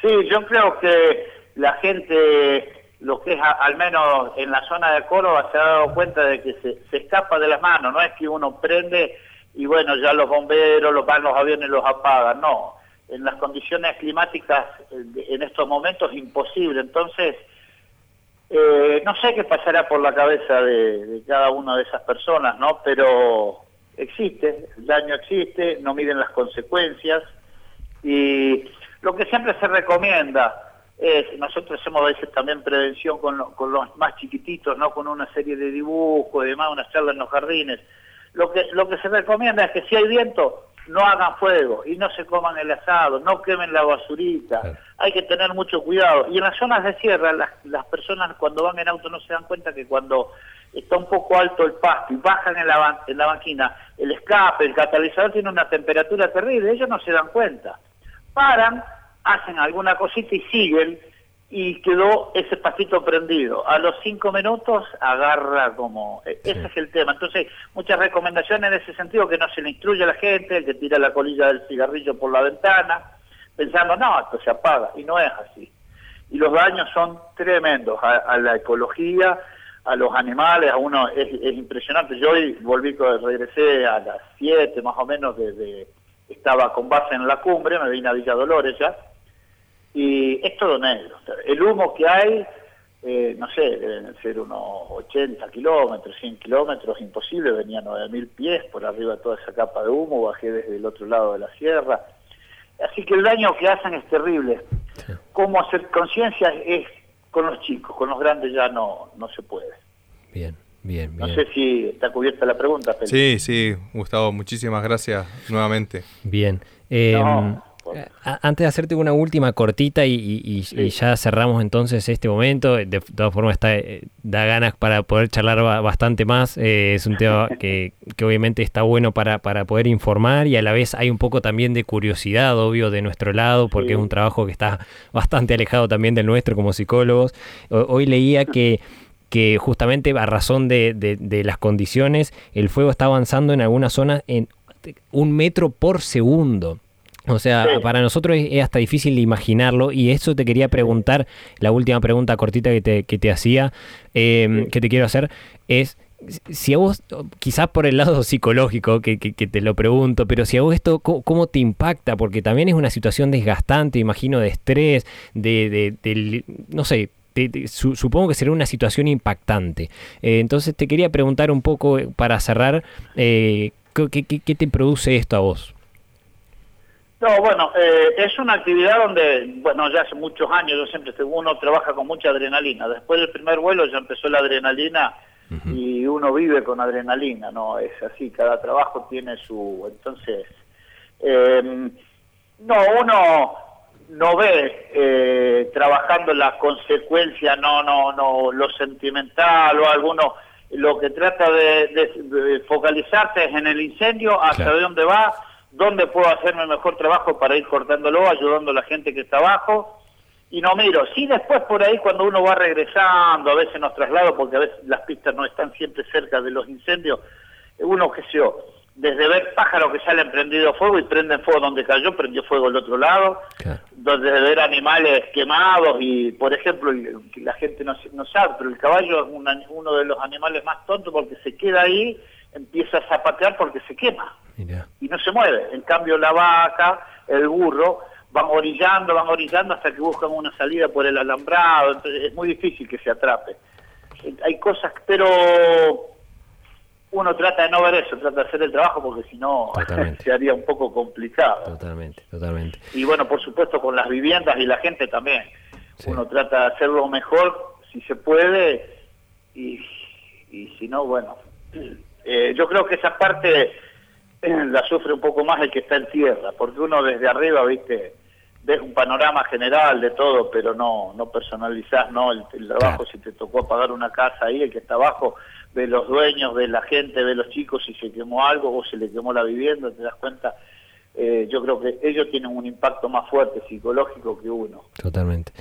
Sí, yo creo que la gente, lo que es al menos en la zona de Córdoba, se ha dado cuenta de que se, escapa de las manos. No es que uno prende y bueno, ya los bomberos, los van los aviones los apagan. No, en las condiciones climáticas en estos momentos es imposible. Entonces, eh, no sé qué pasará por la cabeza de, de cada una de esas personas, ¿no? Pero existe, el daño existe, no miden las consecuencias y Lo que siempre se recomienda es, nosotros hacemos a veces también prevención con, lo- con los más chiquititos, no con una serie de dibujos y demás, una charla en los jardines. Lo que, lo que se recomienda es que si hay viento, no hagan fuego y no se coman el asado, no quemen la basurita. Claro. Hay que tener mucho cuidado. Y en las zonas de sierra, las, las personas cuando van en auto no se dan cuenta que cuando está un poco alto el pasto y bajan en la, en la máquina, el escape, el catalizador tiene una temperatura terrible, ellos no se dan cuenta. Paran, hacen alguna cosita y siguen y quedó ese pastito prendido. A los cinco minutos agarra como... e- Ese es el tema. Entonces, muchas recomendaciones en ese sentido, que no se le instruye a la gente, el que tira la colilla del cigarrillo por la ventana, pensando, no, esto se apaga, y no es así. Y los daños son tremendos a, a la ecología, a los animales, a uno es, es impresionante. Yo hoy volví, regresé a las 7 más o menos desde... Estaba con base en la cumbre, me vine a Villa Dolores ya, y es todo negro. El humo que hay, eh, no sé, deben ser unos 80 kilómetros, 100 kilómetros, imposible, venía 9.000 pies por arriba toda esa capa de humo, bajé desde el otro lado de la sierra. Así que el daño que hacen es terrible. Cómo hacer conciencia es con los chicos, con los grandes ya no, no se puede. Bien, bien, No bien. sé si está cubierta la pregunta, Felipe. Sí, sí, Gustavo, muchísimas gracias nuevamente. Bien. Eh, No, por- a- Antes de hacerte una última cortita y, y- y- y ya cerramos entonces este momento, de todas formas está, eh, da ganas para poder charlar ba- bastante más, eh, es un tema que, que obviamente está bueno para, para poder informar y a la vez hay un poco también de curiosidad, obvio, de nuestro lado, porque Sí. es un trabajo que está bastante alejado también del nuestro como psicólogos. O- Hoy leía que que justamente a razón de, de- de las condiciones, el fuego está avanzando en algunas zonas en un metro por segundo. O sea, Sí. para nosotros es, hasta difícil de imaginarlo y eso te quería preguntar, la última pregunta cortita que te, que te hacía, eh, Sí. que te quiero hacer, es si a vos, quizás por el lado psicológico, que, que- que te lo pregunto, pero si a vos esto, ¿cómo, cómo te impacta? Porque también es una situación desgastante, imagino, de estrés, de, de- del- no sé, te- te- su- supongo que será una situación impactante. Eh, entonces te quería preguntar un poco, eh, para cerrar, eh, ¿qué, qué- qué te produce esto a vos? No, bueno, eh, es una actividad donde, bueno, ya hace muchos años, yo siempre, uno trabaja con mucha adrenalina. Después del primer vuelo ya empezó la adrenalina y uno vive con adrenalina, ¿no? Es así, cada trabajo tiene su... Entonces, no, uno no ve eh, trabajando la consecuencia, no, no, no, lo sentimental o alguno, lo que trata de, de- de focalizarse es en el incendio, hasta Claro. de dónde va, dónde puedo hacerme mejor trabajo para ir cortándolo, ayudando a la gente que está abajo, y no miro. Sí, después por ahí cuando uno va regresando, a veces nos traslado, porque a veces las pistas no están siempre cerca de los incendios, uno, qué sé yo, desde ver pájaros que salen prendido fuego y prenden fuego donde cayó, prendió fuego el otro lado, Claro. donde ver animales quemados y, por ejemplo, la gente no, no sabe, pero el caballo es una- uno de los animales más tontos porque se queda ahí, empieza a zapatear porque se quema y no se mueve. En cambio, la vaca, el burro, van orillando, van orillando hasta que buscan una salida por el alambrado. Entonces, es muy difícil que se atrape. Hay cosas, pero uno trata de no ver eso, trata de hacer el trabajo porque si no se haría un poco complicado. Totalmente, totalmente. Y bueno, por supuesto con las viviendas y la gente también. Sí. Uno trata de hacerlo mejor si se puede y, y si no, bueno. Eh, yo creo que esa parte eh, la sufre un poco más el que está en tierra, porque uno desde arriba, viste, ves un panorama general de todo, pero no no personalizás, ¿no? El, el trabajo, Claro. si te tocó pagar una casa ahí, el que está abajo, ve los dueños, ve la gente, ve los chicos, si se quemó algo o se le quemó la vivienda, te das cuenta. Eh, yo creo que ellos tienen un impacto más fuerte psicológico que uno. Totalmente.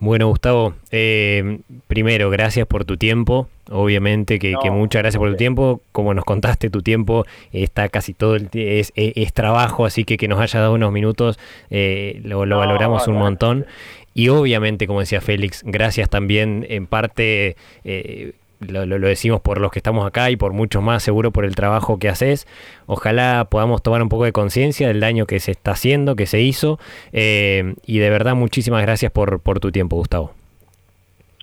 Bueno, Gustavo, eh, primero, gracias por tu tiempo. Obviamente que, No, que muchas gracias por tu tiempo. Como nos contaste, tu tiempo está casi todo el es, es, es trabajo, así que que nos haya dado unos minutos eh, lo, lo No, valoramos un montón. Y obviamente, como decía Félix, gracias también en parte, eh, lo, lo- lo decimos por los que estamos acá y por muchos más, seguro por el trabajo que haces. Ojalá podamos tomar un poco de conciencia del daño que se está haciendo, que se hizo. eh, y de verdad, muchísimas gracias por, por tu tiempo, Gustavo.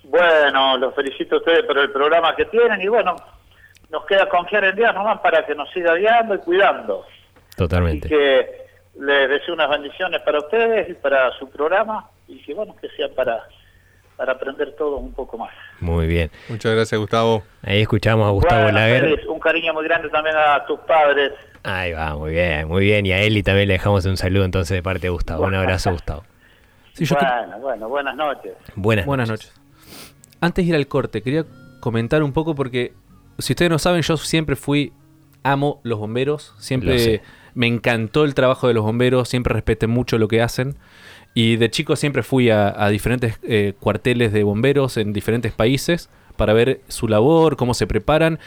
Bueno, los felicito a ustedes por el programa que tienen y bueno, nos queda confiar en Dios nomás para que nos siga guiando y cuidando. Así Totalmente. que les deseo unas bendiciones para ustedes y para su programa y que bueno, que sea para, para aprender todo un poco más. Muy bien. Muchas gracias, Gustavo. Ahí escuchamos a Gustavo Bueno, Lager. Un cariño muy grande también a tus padres. Ahí va, muy bien, muy bien. Y a Eli también le dejamos un saludo entonces de parte de Gustavo. Un abrazo, Gustavo. Sí, yo que- bueno, bueno, buenas noches. Buenas, Buenas noches. Antes de ir al corte, quería comentar un poco porque, si ustedes no saben, yo siempre fui, amo los bomberos, Lo siempre sé. me encantó el trabajo de los bomberos, siempre respeté mucho lo que hacen. Y de chico siempre fui a, diferentes eh, cuarteles de bomberos en diferentes países para ver su labor, cómo se preparan.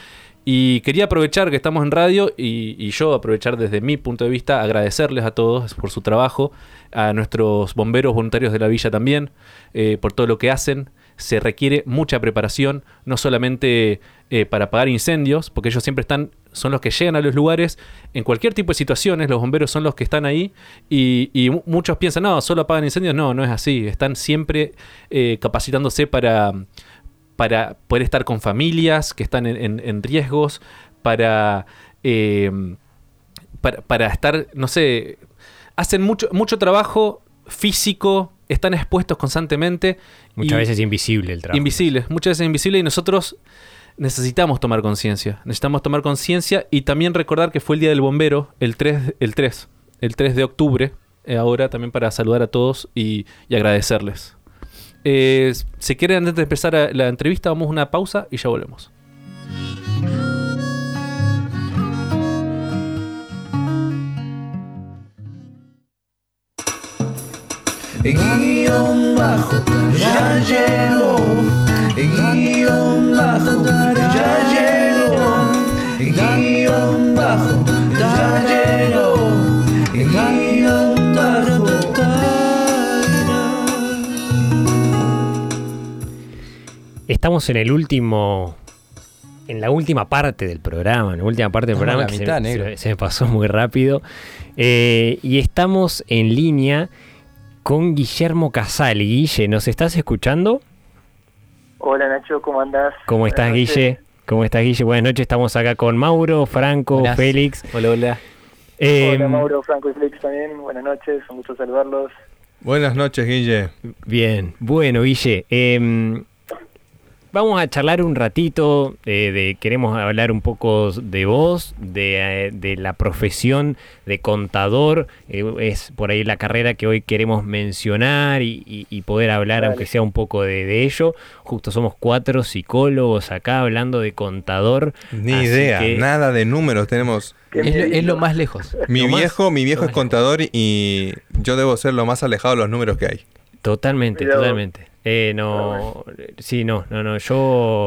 Y quería aprovechar que estamos en radio y, y yo aprovechar desde mi punto de vista, agradecerles a todos por su trabajo, a nuestros bomberos voluntarios de la villa también, eh, por todo lo que hacen. Se requiere mucha preparación, no solamente eh, para apagar incendios, porque ellos siempre están, son los que llegan a los lugares en cualquier tipo de situaciones, los bomberos son los que están ahí y, y mu- muchos piensan, no, solo apagan incendios, no, no es así, están siempre eh, capacitándose para para poder estar con familias que están en, en- en riesgos, para, eh, para, para estar, no sé, hacen mucho, mucho trabajo físico, están expuestos constantemente. Muchas y- veces invisible el trabajo. Invisible, muchas veces invisible y nosotros necesitamos tomar conciencia. Necesitamos tomar conciencia y también recordar que fue el Día del Bombero, el 3, el 3, el 3 de octubre, eh, ahora también para saludar a todos y, agradecerles. Eh, si quieren, antes de empezar la entrevista, vamos a una pausa y ya volvemos. Guión bajo, ya llegó. Guión bajo, ya llegó. Guión bajo, ya llegó. Guión bajo, Estamos en el último. En la última parte del programa, en la última parte del Estamos programa que se- mitad, se, negro. se me pasó muy rápido. Eh, y estamos en línea con Guillermo Casal. Guille, ¿nos estás escuchando? Hola Nacho, ¿cómo andás? ¿Cómo estás, Buenas noches. Guille? ¿Cómo estás, Guille? Buenas noches, estamos acá con Mauro, Franco, Buenas. Félix. Hola, hola. Eh, Hola Mauro, Franco y Flix también, buenas noches, un gusto saludarlos. Buenas noches, Guille. Bien, bueno, Guille, em, vamos a charlar un ratito, eh, de, queremos hablar un poco de vos, de, eh, de la profesión de contador, eh, es por ahí la carrera que hoy queremos mencionar y, y- y poder hablar, aunque sea un poco de, de ello. Justo somos cuatro psicólogos acá hablando de contador. Ni idea, que- nada de números tenemos. Es lo, es miedito. lo más lejos. Mi Lo más- viejo, mi viejo es contador y yo debo ser lo más alejado de los números que hay. Totalmente, Mirá vos. totalmente. Eh, no, sí, no, no, no, yo...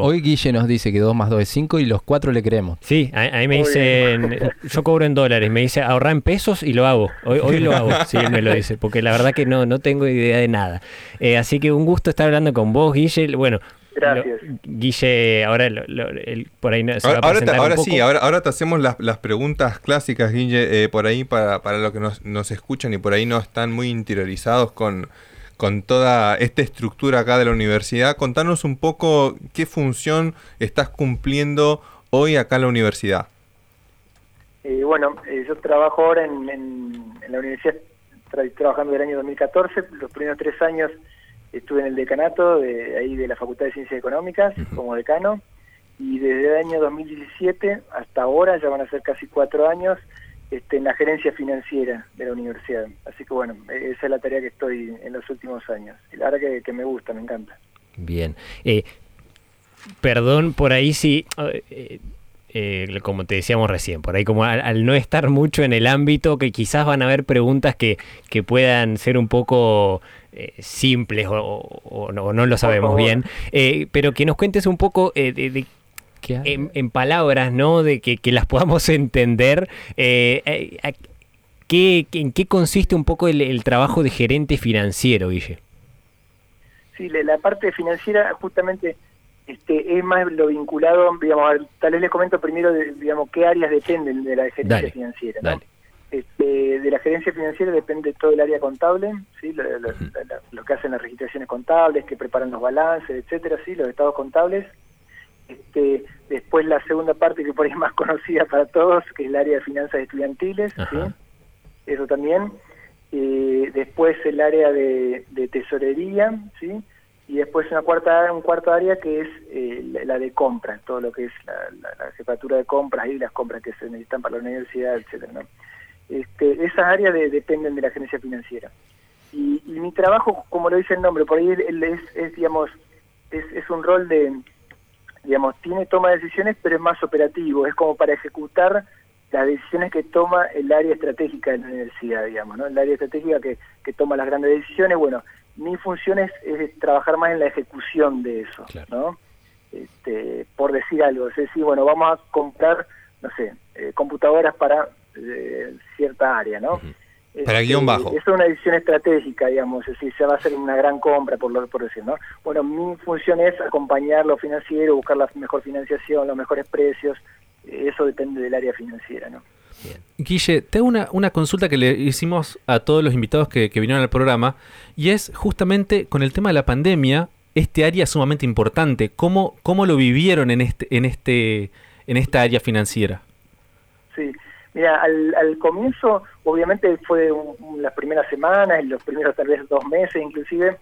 Hoy Guille nos dice que 2 más 2 es 5 y los 4 le creemos. Sí, a, a mí me Muy dicen, yo cobro en dólares, me dice ahorrar en pesos y lo hago. Hoy, hoy lo hago, sí, él me lo dice, porque la verdad que no, no tengo idea de nada. Eh, así que un gusto estar hablando con vos, Guille. Bueno, Gracias. lo- Guille, ahora lo- lo- el- por ahí no- se va Ahora, a ahora te- ahora poco. sí, ahora, ahora te hacemos las, las preguntas clásicas, Guille, eh, por ahí para, para los que nos, nos escuchan y por ahí no están muy interiorizados con, con toda esta estructura acá de la universidad. Contanos un poco qué función estás cumpliendo hoy acá en la universidad. Eh, bueno, eh, yo trabajo ahora en, en- en la universidad, tra- trabajando del año 2014, los primeros tres años estuve en el decanato de ahí de la Facultad de Ciencias Económicas como decano y desde el año 2017 hasta ahora, ya van a ser casi cuatro años, este, en la gerencia financiera de la universidad. Así que bueno, eh, esa es la tarea que estoy en los últimos años. Y la verdad que, que me gusta, me encanta. Bien. Eh, perdón por ahí si, eh, eh, como te decíamos recién, por ahí como al, al no estar mucho en el ámbito, que quizás van a haber preguntas que, que puedan ser un poco eh, simples o, o- o no, o no lo sabemos bien, eh, pero que nos cuentes un poco eh, de, de-. En, en palabras, ¿no? De que, que las podamos entender. eh, eh, a- ¿qué- ¿En qué consiste un poco el, el trabajo de gerente financiero, Guille? Sí, la, la parte financiera justamente este, es más lo vinculado, digamos, al- tal vez les comento primero, de, digamos, qué áreas dependen de la gerencia Dale, financiera. ¿no? dale. Este, de la gerencia financiera depende todo el área contable, ¿sí? lo, lo que hacen las registraciones contables, que preparan los balances, etcétera, ¿sí? los estados contables. Este, después la segunda parte que por ahí es más conocida para todos, que es el área de finanzas estudiantiles, ¿sí? Eso también. Eh, después el área de, de tesorería, ¿sí? y después una cuarta un cuarto área que es eh, la, la de compras, todo lo que es la, la- la jefatura de compras y las compras que se necesitan para la universidad, etcétera. ¿no? Este, esas áreas de- dependen de la gerencia financiera. Y, y mi trabajo, como lo dice el nombre, por ahí es, es, digamos, es, es un rol de, digamos, tiene toma de decisiones, pero es más operativo, es como para ejecutar las decisiones que toma el área estratégica de la universidad, digamos, ¿no? El área estratégica que, que toma las grandes decisiones, bueno, mi función es, es trabajar más en la ejecución de eso, ¿no? Este, por decir algo, es decir, bueno, vamos a comprar, no sé, eh, computadoras para eh, cierta área, ¿no? Para guion bajo. Es una decisión estratégica, digamos, es decir, se va a hacer una gran compra, por lo por decir, ¿no? Bueno, mi función es acompañar lo financiero, buscar la mejor financiación, los mejores precios, eso depende del área financiera, ¿no? Guille, te hago una, una consulta que le hicimos a todos los invitados que, que vinieron al programa y es justamente con el tema de la pandemia, este área sumamente importante. ¿Cómo, cómo lo vivieron en este, en este, en esta área financiera? Sí, mira, al, al comienzo, obviamente fue un- un- las primeras semanas, los primeros tal vez dos meses inclusive,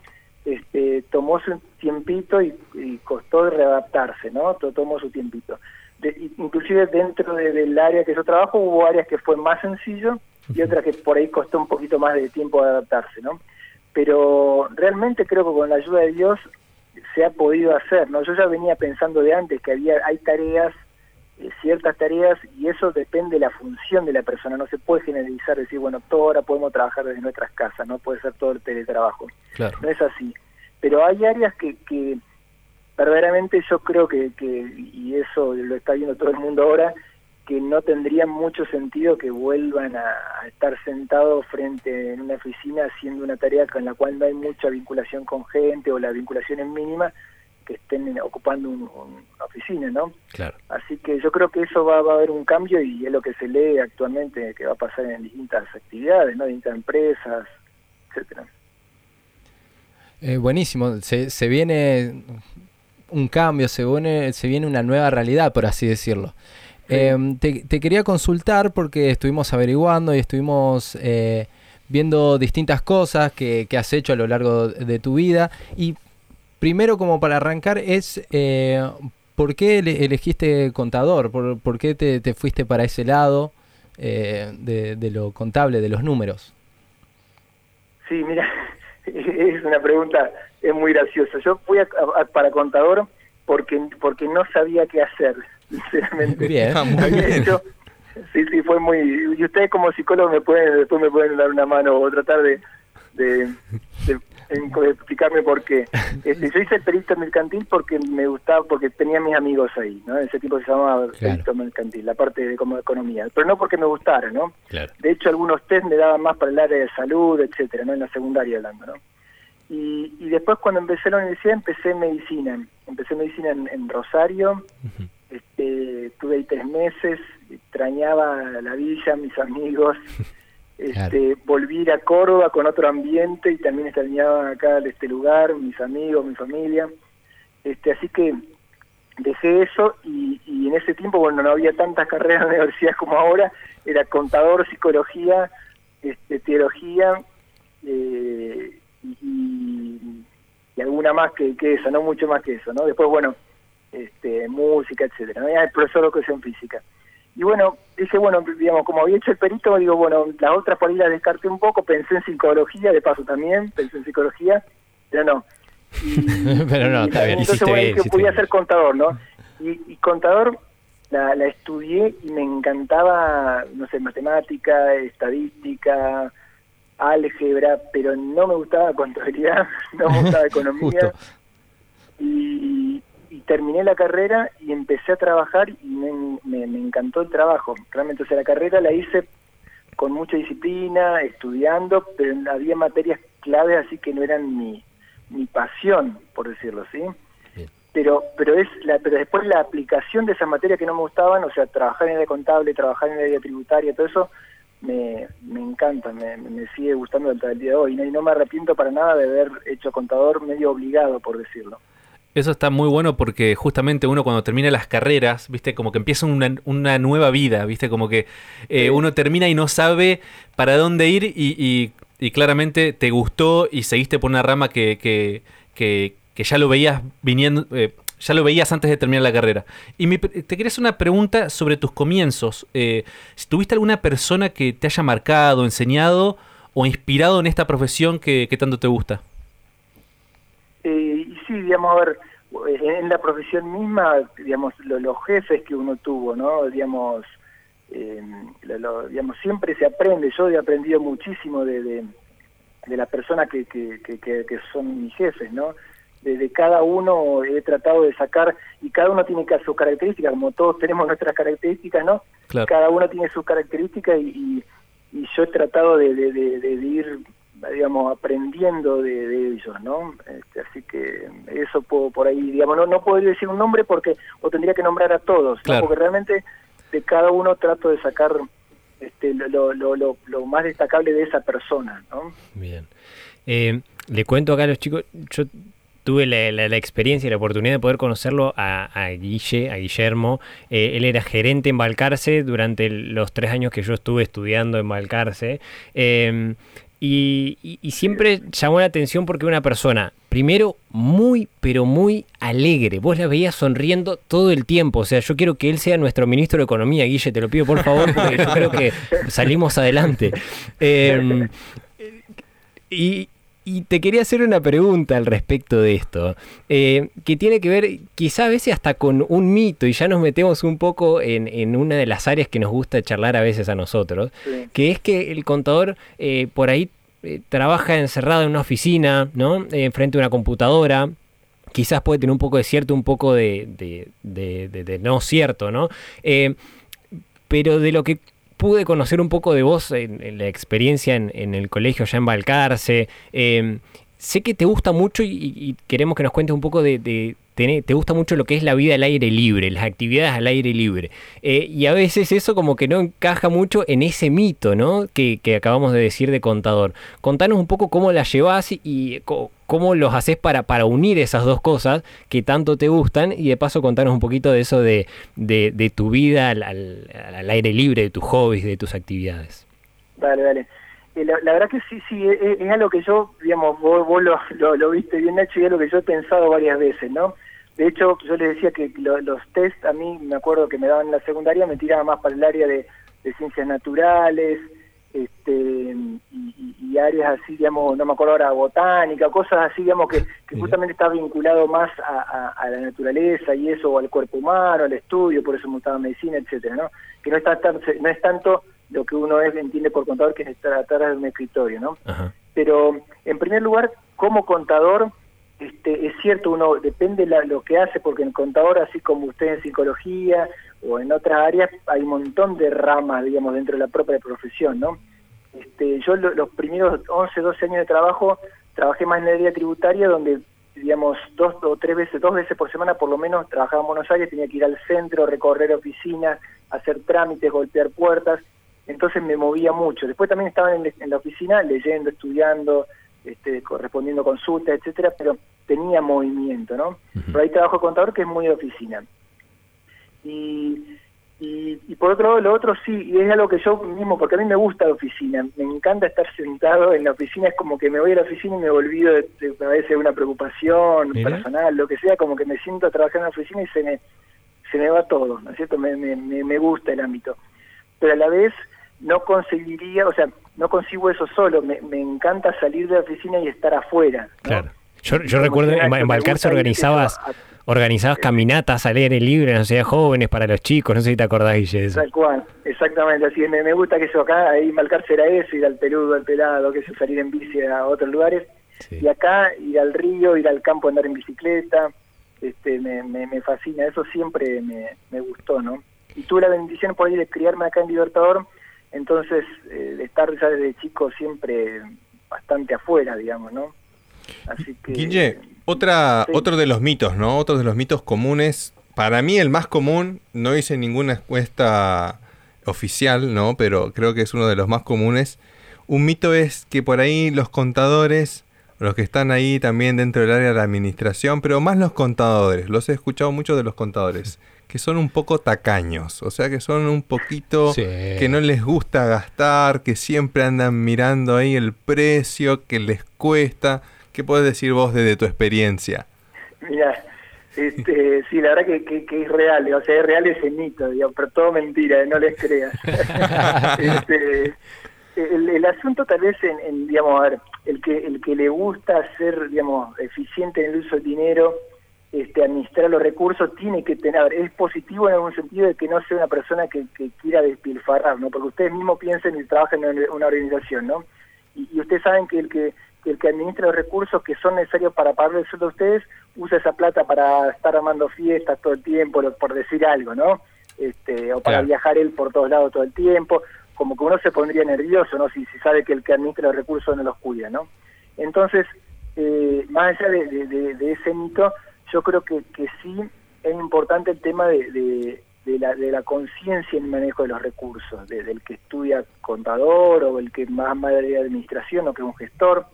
este, tomó su tiempito y, y costó readaptarse, ¿no? To- Tomó su tiempito. De- inclusive dentro de- del área que yo trabajo hubo áreas que fue más sencillo y otras que por ahí costó un poquito más de tiempo de adaptarse, ¿no? Pero realmente creo que con la ayuda de Dios se ha podido hacer, ¿no? Yo ya venía pensando de antes que había hay tareas eh, ciertas tareas y eso depende de la función de la persona, no se puede generalizar, decir, bueno, toda hora podemos trabajar desde nuestras casas, no puede ser todo el teletrabajo, Claro. no es así. Pero hay áreas que, que verdaderamente yo creo que, que, y eso lo está viendo todo el mundo ahora, que no tendría mucho sentido que vuelvan a, a estar sentados frente en una oficina haciendo una tarea con la cual no hay mucha vinculación con gente o la vinculación es mínima, que estén ocupando un- un- una oficina, ¿no? Claro. Así que yo creo que eso va, va a haber un cambio y es lo que se lee actualmente que va a pasar en distintas actividades, ¿no? Distintas empresas, etcétera. Eh, buenísimo, se, se viene un cambio, se viene, se viene una nueva realidad, por así decirlo. Eh, te, te quería consultar porque estuvimos averiguando y estuvimos eh, viendo distintas cosas que, que has hecho a lo largo de tu vida. Y primero, como para arrancar, es eh, ¿por qué ele- elegiste contador? ¿Por, por qué te, te fuiste para ese lado eh, de, de lo contable, de los números? Sí, mira, es una pregunta, es muy graciosa. Yo fui a- a- para contador porque porque no sabía qué hacer, sinceramente. Bien. Ah, muy bien. sí, sí, fue muy... Y ustedes como psicólogos me pueden, después me pueden dar una mano o tratar de, de, de- en- explicarme por qué. Este, yo hice el perito mercantil porque me gustaba, porque tenía mis amigos ahí, ¿no? Ese tipo se llamaba perito mercantil, la parte de como economía. Pero no porque me gustara, ¿no? Claro. De hecho, algunos test me daban más para el área de salud, etcétera, ¿no? En la secundaria hablando, ¿no? Y, y después cuando empecé la universidad empecé medicina. Empecé medicina en, en Rosario, este, estuve ahí tres meses, extrañaba la villa, mis amigos, este, volví a Córdoba con otro ambiente y también extrañaba acá este lugar, mis amigos, mi familia. Este, así que dejé eso y, en ese tiempo, bueno, no había tantas carreras en la universidad como ahora, era contador, psicología, este, teología eh, y, alguna más que, que eso, no mucho más que eso, ¿no? Después, bueno, este, música, etcétera, ¿no? Ya el profesor de educación física. Y bueno, dije, bueno, digamos, como había hecho el perito, digo, bueno, las otras por ahí las descarté un poco, pensé en psicología, de paso también, pensé en psicología, pero no. Pero no, está bien. Entonces, bueno, bien, que podía bien. ser contador, ¿no? Y, y contador la, la estudié y me encantaba, no sé, matemática, estadística, álgebra, pero no me gustaba contabilidad, no me gustaba economía. Y, y terminé la carrera y empecé a trabajar y me, me, me encantó el trabajo. Realmente, o sea, la carrera la hice con mucha disciplina, estudiando, pero había materias claves así que no eran mi, mi pasión, por decirlo así. Pero pero es la, pero después la aplicación de esas materias que no me gustaban, o sea, trabajar en el área contable, trabajar en el área tributaria, todo eso, me, me encanta, me, me sigue gustando hasta el día de hoy. ¿no? Y no me arrepiento para nada de haber hecho contador medio obligado, por decirlo. Eso está muy bueno porque justamente uno cuando termina las carreras, viste, como que empieza una, una nueva vida, viste, como que eh, uno termina y no sabe para dónde ir y, y- y claramente te gustó y seguiste por una rama que, que, que- que ya lo veías viniendo, eh, ya lo veías antes de terminar la carrera. Y te quería hacer una pregunta sobre tus comienzos. Eh, si ¿Tuviste alguna persona que te haya marcado, enseñado o inspirado en esta profesión que, que tanto te gusta? Eh, y sí, digamos, a ver, eh, en la profesión misma, digamos, lo- los jefes que uno tuvo, ¿no? Digamos, eh, lo- lo- digamos, siempre se aprende. Yo he aprendido muchísimo de, de, de las personas que, que, que, que- que son mis jefes, ¿no? De, de cada uno he tratado de sacar, y cada uno tiene sus características, como todos tenemos nuestras características, ¿no? Claro. Cada uno tiene sus características y, y, y yo he tratado de- de ir, digamos, aprendiendo de, de ellos, ¿no? Este, así que eso puedo por ahí, digamos, no, no podría decir un nombre porque, o tendría que nombrar a todos, ¿no? Claro. Porque realmente de cada uno trato de sacar este, lo, lo, lo, lo- más destacable de esa persona, ¿no? Bien. Eh, le cuento acá a los chicos, yo tuve la, la- la experiencia y la oportunidad de poder conocerlo a, a Guille, a Guillermo. Eh, él era gerente en Balcarce durante los tres años que yo estuve estudiando en Balcarce. Eh, y, y- y siempre llamó la atención porque una persona, primero, muy, pero muy alegre. Vos la veías sonriendo todo el tiempo. O sea, yo quiero que él sea nuestro ministro de Economía, Guille, te lo pido por favor, porque yo creo que salimos adelante. Eh, y, y te quería hacer una pregunta al respecto de esto, eh, que tiene que ver quizá a veces hasta con un mito, y ya nos metemos un poco en, en una de las áreas que nos gusta charlar a veces a nosotros, Sí. que es que el contador eh, por ahí eh, trabaja encerrado en una oficina, ¿no? Frente a una computadora. Quizás puede tener un poco de cierto, un poco de, de- de- de- no cierto, ¿no? Pero de lo que pude conocer un poco de vos en, la experiencia en, el colegio allá en Balcarce, eh, sé que te gusta mucho y, queremos que nos cuentes un poco de- te gusta mucho lo que es la vida al aire libre, las actividades al aire libre. Eh, y a veces eso como que no encaja mucho en ese mito, ¿no? Que, acabamos de decir de contador. Contanos un poco cómo la llevas y, cómo los haces para, unir esas dos cosas que tanto te gustan y de paso contanos un poquito de eso de, tu vida al aire libre, de tus hobbies, de tus actividades. Dale, dale. Eh, la, la verdad que sí, sí, es, es algo que yo, digamos, vos, vos lo, lo, lo viste bien Nacho y es algo que yo he pensado varias veces, ¿no? De hecho, yo les decía que lo- los test, a mí me acuerdo que me daban en la secundaria, me tiraban más para el área de, de ciencias naturales, este y, y- y áreas así, digamos, no me acuerdo ahora, botánica, cosas así, digamos, que, que justamente está vinculado más a, a- a la naturaleza y eso, o al cuerpo humano, al estudio, por eso me gustaba medicina, etcétera, ¿no? Que no, está tan, no es tanto lo que uno es, entiende por contador, que es estar atrás de un escritorio, ¿no? Ajá. pero en primer lugar, como contador, este, es cierto, uno depende la, lo que hace, porque en contador, así como usted en psicología o en otras áreas, hay un montón de ramas, digamos, dentro de la propia profesión, ¿no? Este, yo lo- los primeros 11, 12 años de trabajo, trabajé más en el área tributaria, donde, digamos, dos o tres veces, dos veces por semana por lo menos, trabajaba en Buenos Aires, tenía que ir al centro, recorrer oficinas, hacer trámites, golpear puertas, entonces me movía mucho. Después también estaba en la oficina leyendo, estudiando, este, co- respondiendo consultas, etcétera, pero tenía movimiento, ¿no? Por ahí trabajo de contador que es muy de oficina. Y, y, y por otro lado, lo otro sí, y es algo que yo mismo, porque a mí me gusta la oficina, me encanta estar sentado en la oficina, es como que me voy a la oficina y me olvido de, de a veces una preocupación Mira. personal, lo que sea, como que me siento a trabajar en la oficina y se me, se me va todo, ¿no es cierto? Me, me, me gusta el ámbito. Pero a la vez no conseguiría, o sea, no consigo eso solo, me, me encanta salir de la oficina y estar afuera. ¿no? Claro. Yo, yo recuerdo en, en Balcarce organizabas, organizabas caminatas al aire libre en la sociedad jóvenes para los chicos, no sé si te acordás, Guille, de eso. Tal cual, exactamente, así me, me gusta que eso acá, ahí Malcarce era eso, ir al peludo, al pelado, que eso, salir en bici a otros lugares, Sí. y acá ir al río, ir al campo, andar en bicicleta, este me, me, me fascina, eso siempre me, me gustó, ¿no? Y tuve la bendición por ir de criarme acá en Libertador, entonces eh, estar ya desde chico siempre bastante afuera, digamos, ¿no? Así que... Guille, otra, Sí. otro de los mitos, ¿no? Otro de los mitos comunes. Para mí el más común, no hice ninguna encuesta oficial, ¿no? Pero creo que es uno de los más comunes. Un mito es que por ahí los contadores los que están ahí también dentro del área de la administración, pero más los contadores. Los he escuchado mucho de los contadores, que son un poco tacaños, o sea que son un poquito Sí. que no les gusta gastar, que siempre andan mirando ahí el precio, que les cuesta. ¿Qué puedes decir vos desde tu experiencia? Mira, este, sí, la verdad que, que- que es real, o sea, es real ese mito, digamos, pero todo mentira, no les creas. Este, el, el asunto tal vez en, en, digamos, a ver, el que, el que le gusta ser, digamos, eficiente en el uso del dinero, este, administrar los recursos, tiene que tener, ver, es positivo en algún sentido de que no sea una persona que, que quiera despilfarrar, ¿no? Porque ustedes mismos piensen y trabajan en una organización, ¿no? Y, y ustedes saben que el que, que el que administra los recursos que son necesarios para pagarle el sueldo a ustedes, usa esa plata para estar armando fiestas todo el tiempo, por decir algo, ¿no? Este, o para Claro. viajar él por todos lados todo el tiempo, como que uno se pondría nervioso, ¿no? Si, si sabe que el que administra los recursos no los cuida, ¿no? Entonces, eh, más allá de, de- de- de ese mito, yo creo que, que sí es importante el tema de, de- de la, de la conciencia en el manejo de los recursos, de- del que estudia contador o el que más madre de administración o que es un gestor,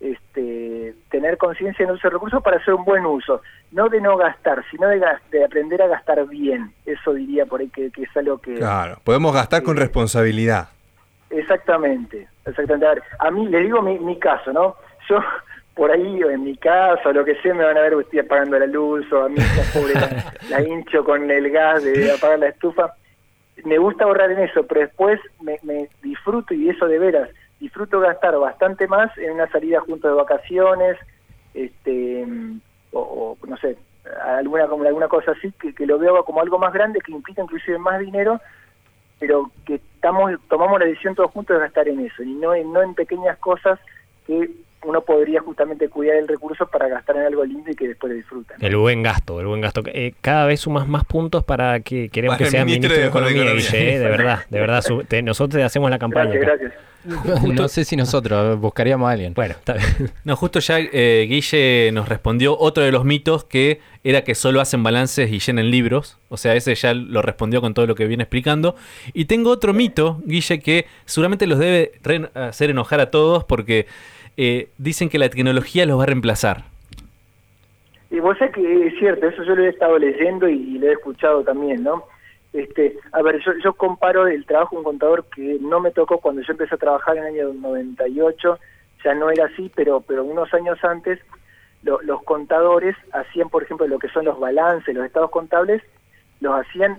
este, tener conciencia en el uso de recursos para hacer un buen uso, no de no gastar, sino de, aprender a gastar bien, eso diría por ahí que, que es algo que... Claro, podemos gastar con responsabilidad. Exactamente, exactamente. A ver, a mí, les digo mi, mi caso, ¿no? Yo, por ahí, o en mi casa, o lo que sea, me van a ver estoy apagando la luz, o a mí, la pobre, la, la hincho con el gas de apagar la estufa. Me gusta ahorrar en eso, pero después me, me disfruto, y eso de veras, disfruto gastar bastante más en una salida junto de vacaciones, este o, o, no sé, alguna como alguna cosa así, que, que lo veo como algo más grande, que implica inclusive más dinero, pero que estamos tomamos la decisión todos juntos de gastar en eso y no en, no en pequeñas cosas que uno podría justamente cuidar el recurso para gastar en algo lindo y que después lo disfrutan. El buen gasto, el buen gasto. Eh, cada vez sumas más puntos para que queremos Para que sea ministro ministro de de Economía, Economía. Guille, eh, de verdad, de verdad. su- te- nosotros te hacemos la campaña. Gracias, gracias. No sé si nosotros, buscaríamos a alguien. Bueno, está bien. No, justo ya eh, Guille nos respondió otro de los mitos que era que solo hacen balances y llenan libros. O sea, ese ya lo respondió con todo lo que viene explicando. Y tengo otro mito, Guille, que seguramente los debe re- hacer enojar a todos porque eh, dicen que la tecnología los va a reemplazar. Y vos sabés que es cierto, eso yo lo he estado leyendo y lo he escuchado también, ¿no? Este, a ver, yo, yo comparo el trabajo de un contador que no me tocó cuando yo empecé a trabajar en el año 98, ya no era así, pero, pero unos años antes lo- los contadores hacían, por ejemplo, lo que son los balances, los estados contables, los hacían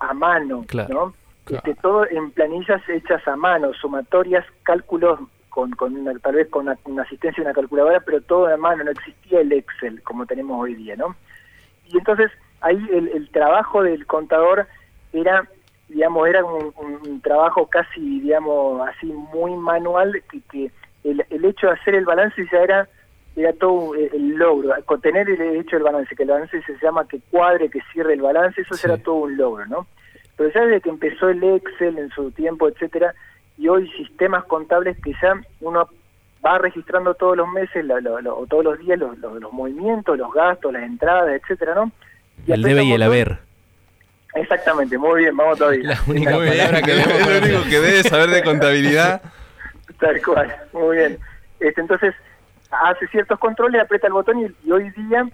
a mano, Claro, ¿no? Este, todo en planillas hechas a mano, sumatorias, cálculos con, con una- tal vez con una, una asistencia de una calculadora, pero todo a mano, no existía el Excel como tenemos hoy día, ¿no? Y entonces ahí el, el trabajo del contador era, digamos, era un, un- trabajo casi, digamos, así muy manual, que, que el, el hecho de hacer el balance ya era era todo un- el, logro, con tener el hecho del balance, que el balance se llama que cuadre, que cierre el balance, eso Sí. ya era todo un logro, ¿no? Pero ya desde que empezó el Excel en su tiempo, etcétera, y hoy sistemas contables que ya uno va registrando todos los meses lo- lo- o todos los días los, los- los movimientos, los gastos, las entradas, etcétera, ¿no? Y El debe y el haber. Exactamente, muy bien, vamos todavía. La única Muy bien, que es debemos lo único que debes saber de contabilidad. Tal cual, muy bien. Este, entonces, hace ciertos controles, aprieta el botón y, y hoy día,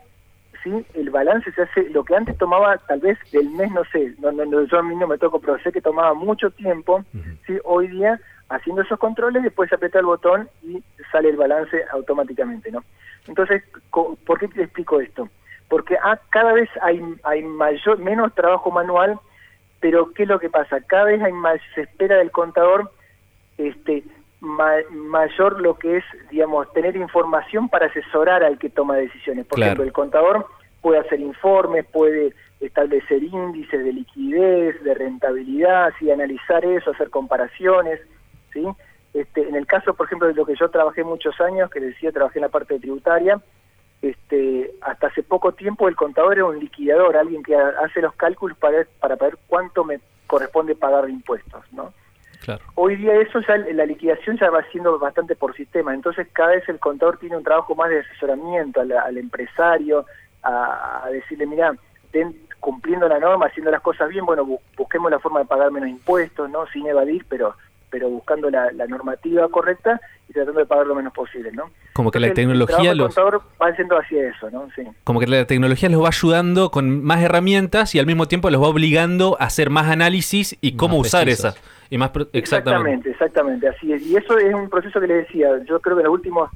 sí, el balance se hace, lo que antes tomaba tal vez del mes, no sé, no, no, yo a mí no me toco, pero sé que tomaba mucho tiempo, sí, hoy día, haciendo esos controles, después aprieta el botón y sale el balance automáticamente, ¿no? Entonces, ¿por qué te explico esto? Porque ah, cada vez hay, hay mayor, menos trabajo manual, pero ¿qué es lo que pasa? Cada vez hay más, se espera del contador este ma- mayor lo que es, digamos, tener información para asesorar al que toma decisiones. Por Claro. ejemplo, el contador puede hacer informes, puede establecer índices de liquidez, de rentabilidad, sí, analizar eso, hacer comparaciones, ¿sí? Este, en el caso, por ejemplo, de lo que yo trabajé muchos años, que decía, trabajé en la parte tributaria, este, hasta hace poco tiempo el contador era un liquidador, alguien que ha- hace los cálculos para, para ver cuánto me corresponde pagar de impuestos, ¿no? Hoy día eso ya, la liquidación ya va siendo bastante por sistema, entonces cada vez el contador tiene un trabajo más de asesoramiento al, empresario, a, a decirle, mira, cumpliendo la norma, haciendo las cosas bien, bueno, bu- busquemos la forma de pagar menos impuestos, ¿no? Sin evadir, pero pero buscando la, la normativa correcta y tratando de pagar lo menos posible, ¿no? Como que la Entonces, tecnología el los- contador va yendo hacia eso, ¿no? Sí. Como que la tecnología los va ayudando con más herramientas y al mismo tiempo los va obligando a hacer más análisis y cómo Más usar precisos. esas. Y más pro- exactamente. Exactamente, exactamente, así es. Y eso es un proceso que le decía, yo creo que en los últimos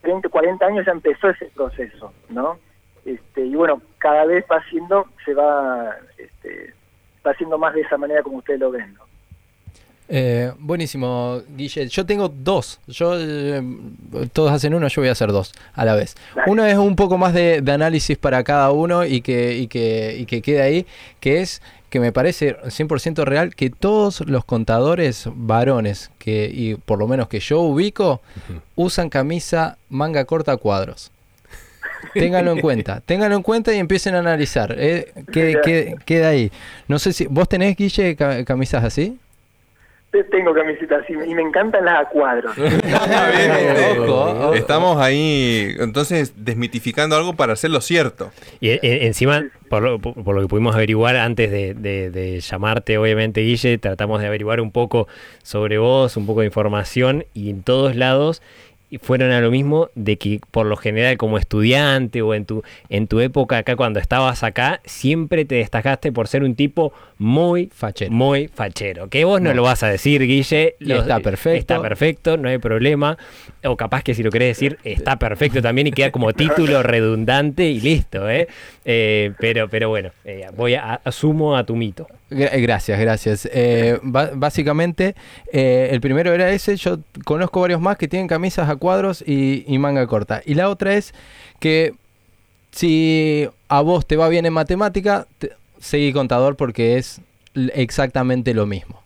30, 40 años ya empezó ese proceso, ¿no? Este, y bueno, cada vez va siendo, se va, este, va haciendo más de esa manera como ustedes lo ven, ¿no? Eh, buenísimo, Guille. Yo tengo dos. Yo eh, todos hacen uno, yo voy a hacer dos a la vez. Dale. Uno es un poco más de, de análisis para cada uno y que, y que, y que quede ahí, que es que me parece 100% real que todos los contadores varones, que y por lo menos que yo ubico, usan camisa manga corta cuadros. Ténganlo en cuenta, ténganlo en cuenta y empiecen a analizar. Eh, que, que- queda ahí. No sé si vos tenés, Guille, ca- camisas así. Te- Tengo camisetas y, y me encantan las a cuadros. Estamos ahí, entonces, desmitificando algo para hacerlo cierto. Y e- e- encima, por lo, por- lo que pudimos averiguar antes de, de- de llamarte, obviamente, Guille, tratamos de averiguar un poco sobre vos, un poco de información, y en todos lados fueron a lo mismo de que por lo general como estudiante o en tu en tu época acá cuando estabas acá siempre te destacaste por ser un tipo muy Fachero. muy fachero que vos no, No. lo vas a decir Guille está perfecto. está perfecto no hay problema o capaz que si lo querés decir está perfecto también y queda como título redundante y listo eh, Eh, pero pero bueno eh, voy a asumo a tu mito Gra- Gracias, gracias. Eh, básicamente, eh, el primero era ese. Yo conozco varios más que tienen camisas a cuadros y, y manga corta. Y la otra es que si a vos te va bien en matemática, te- seguí contador porque es l- exactamente lo mismo.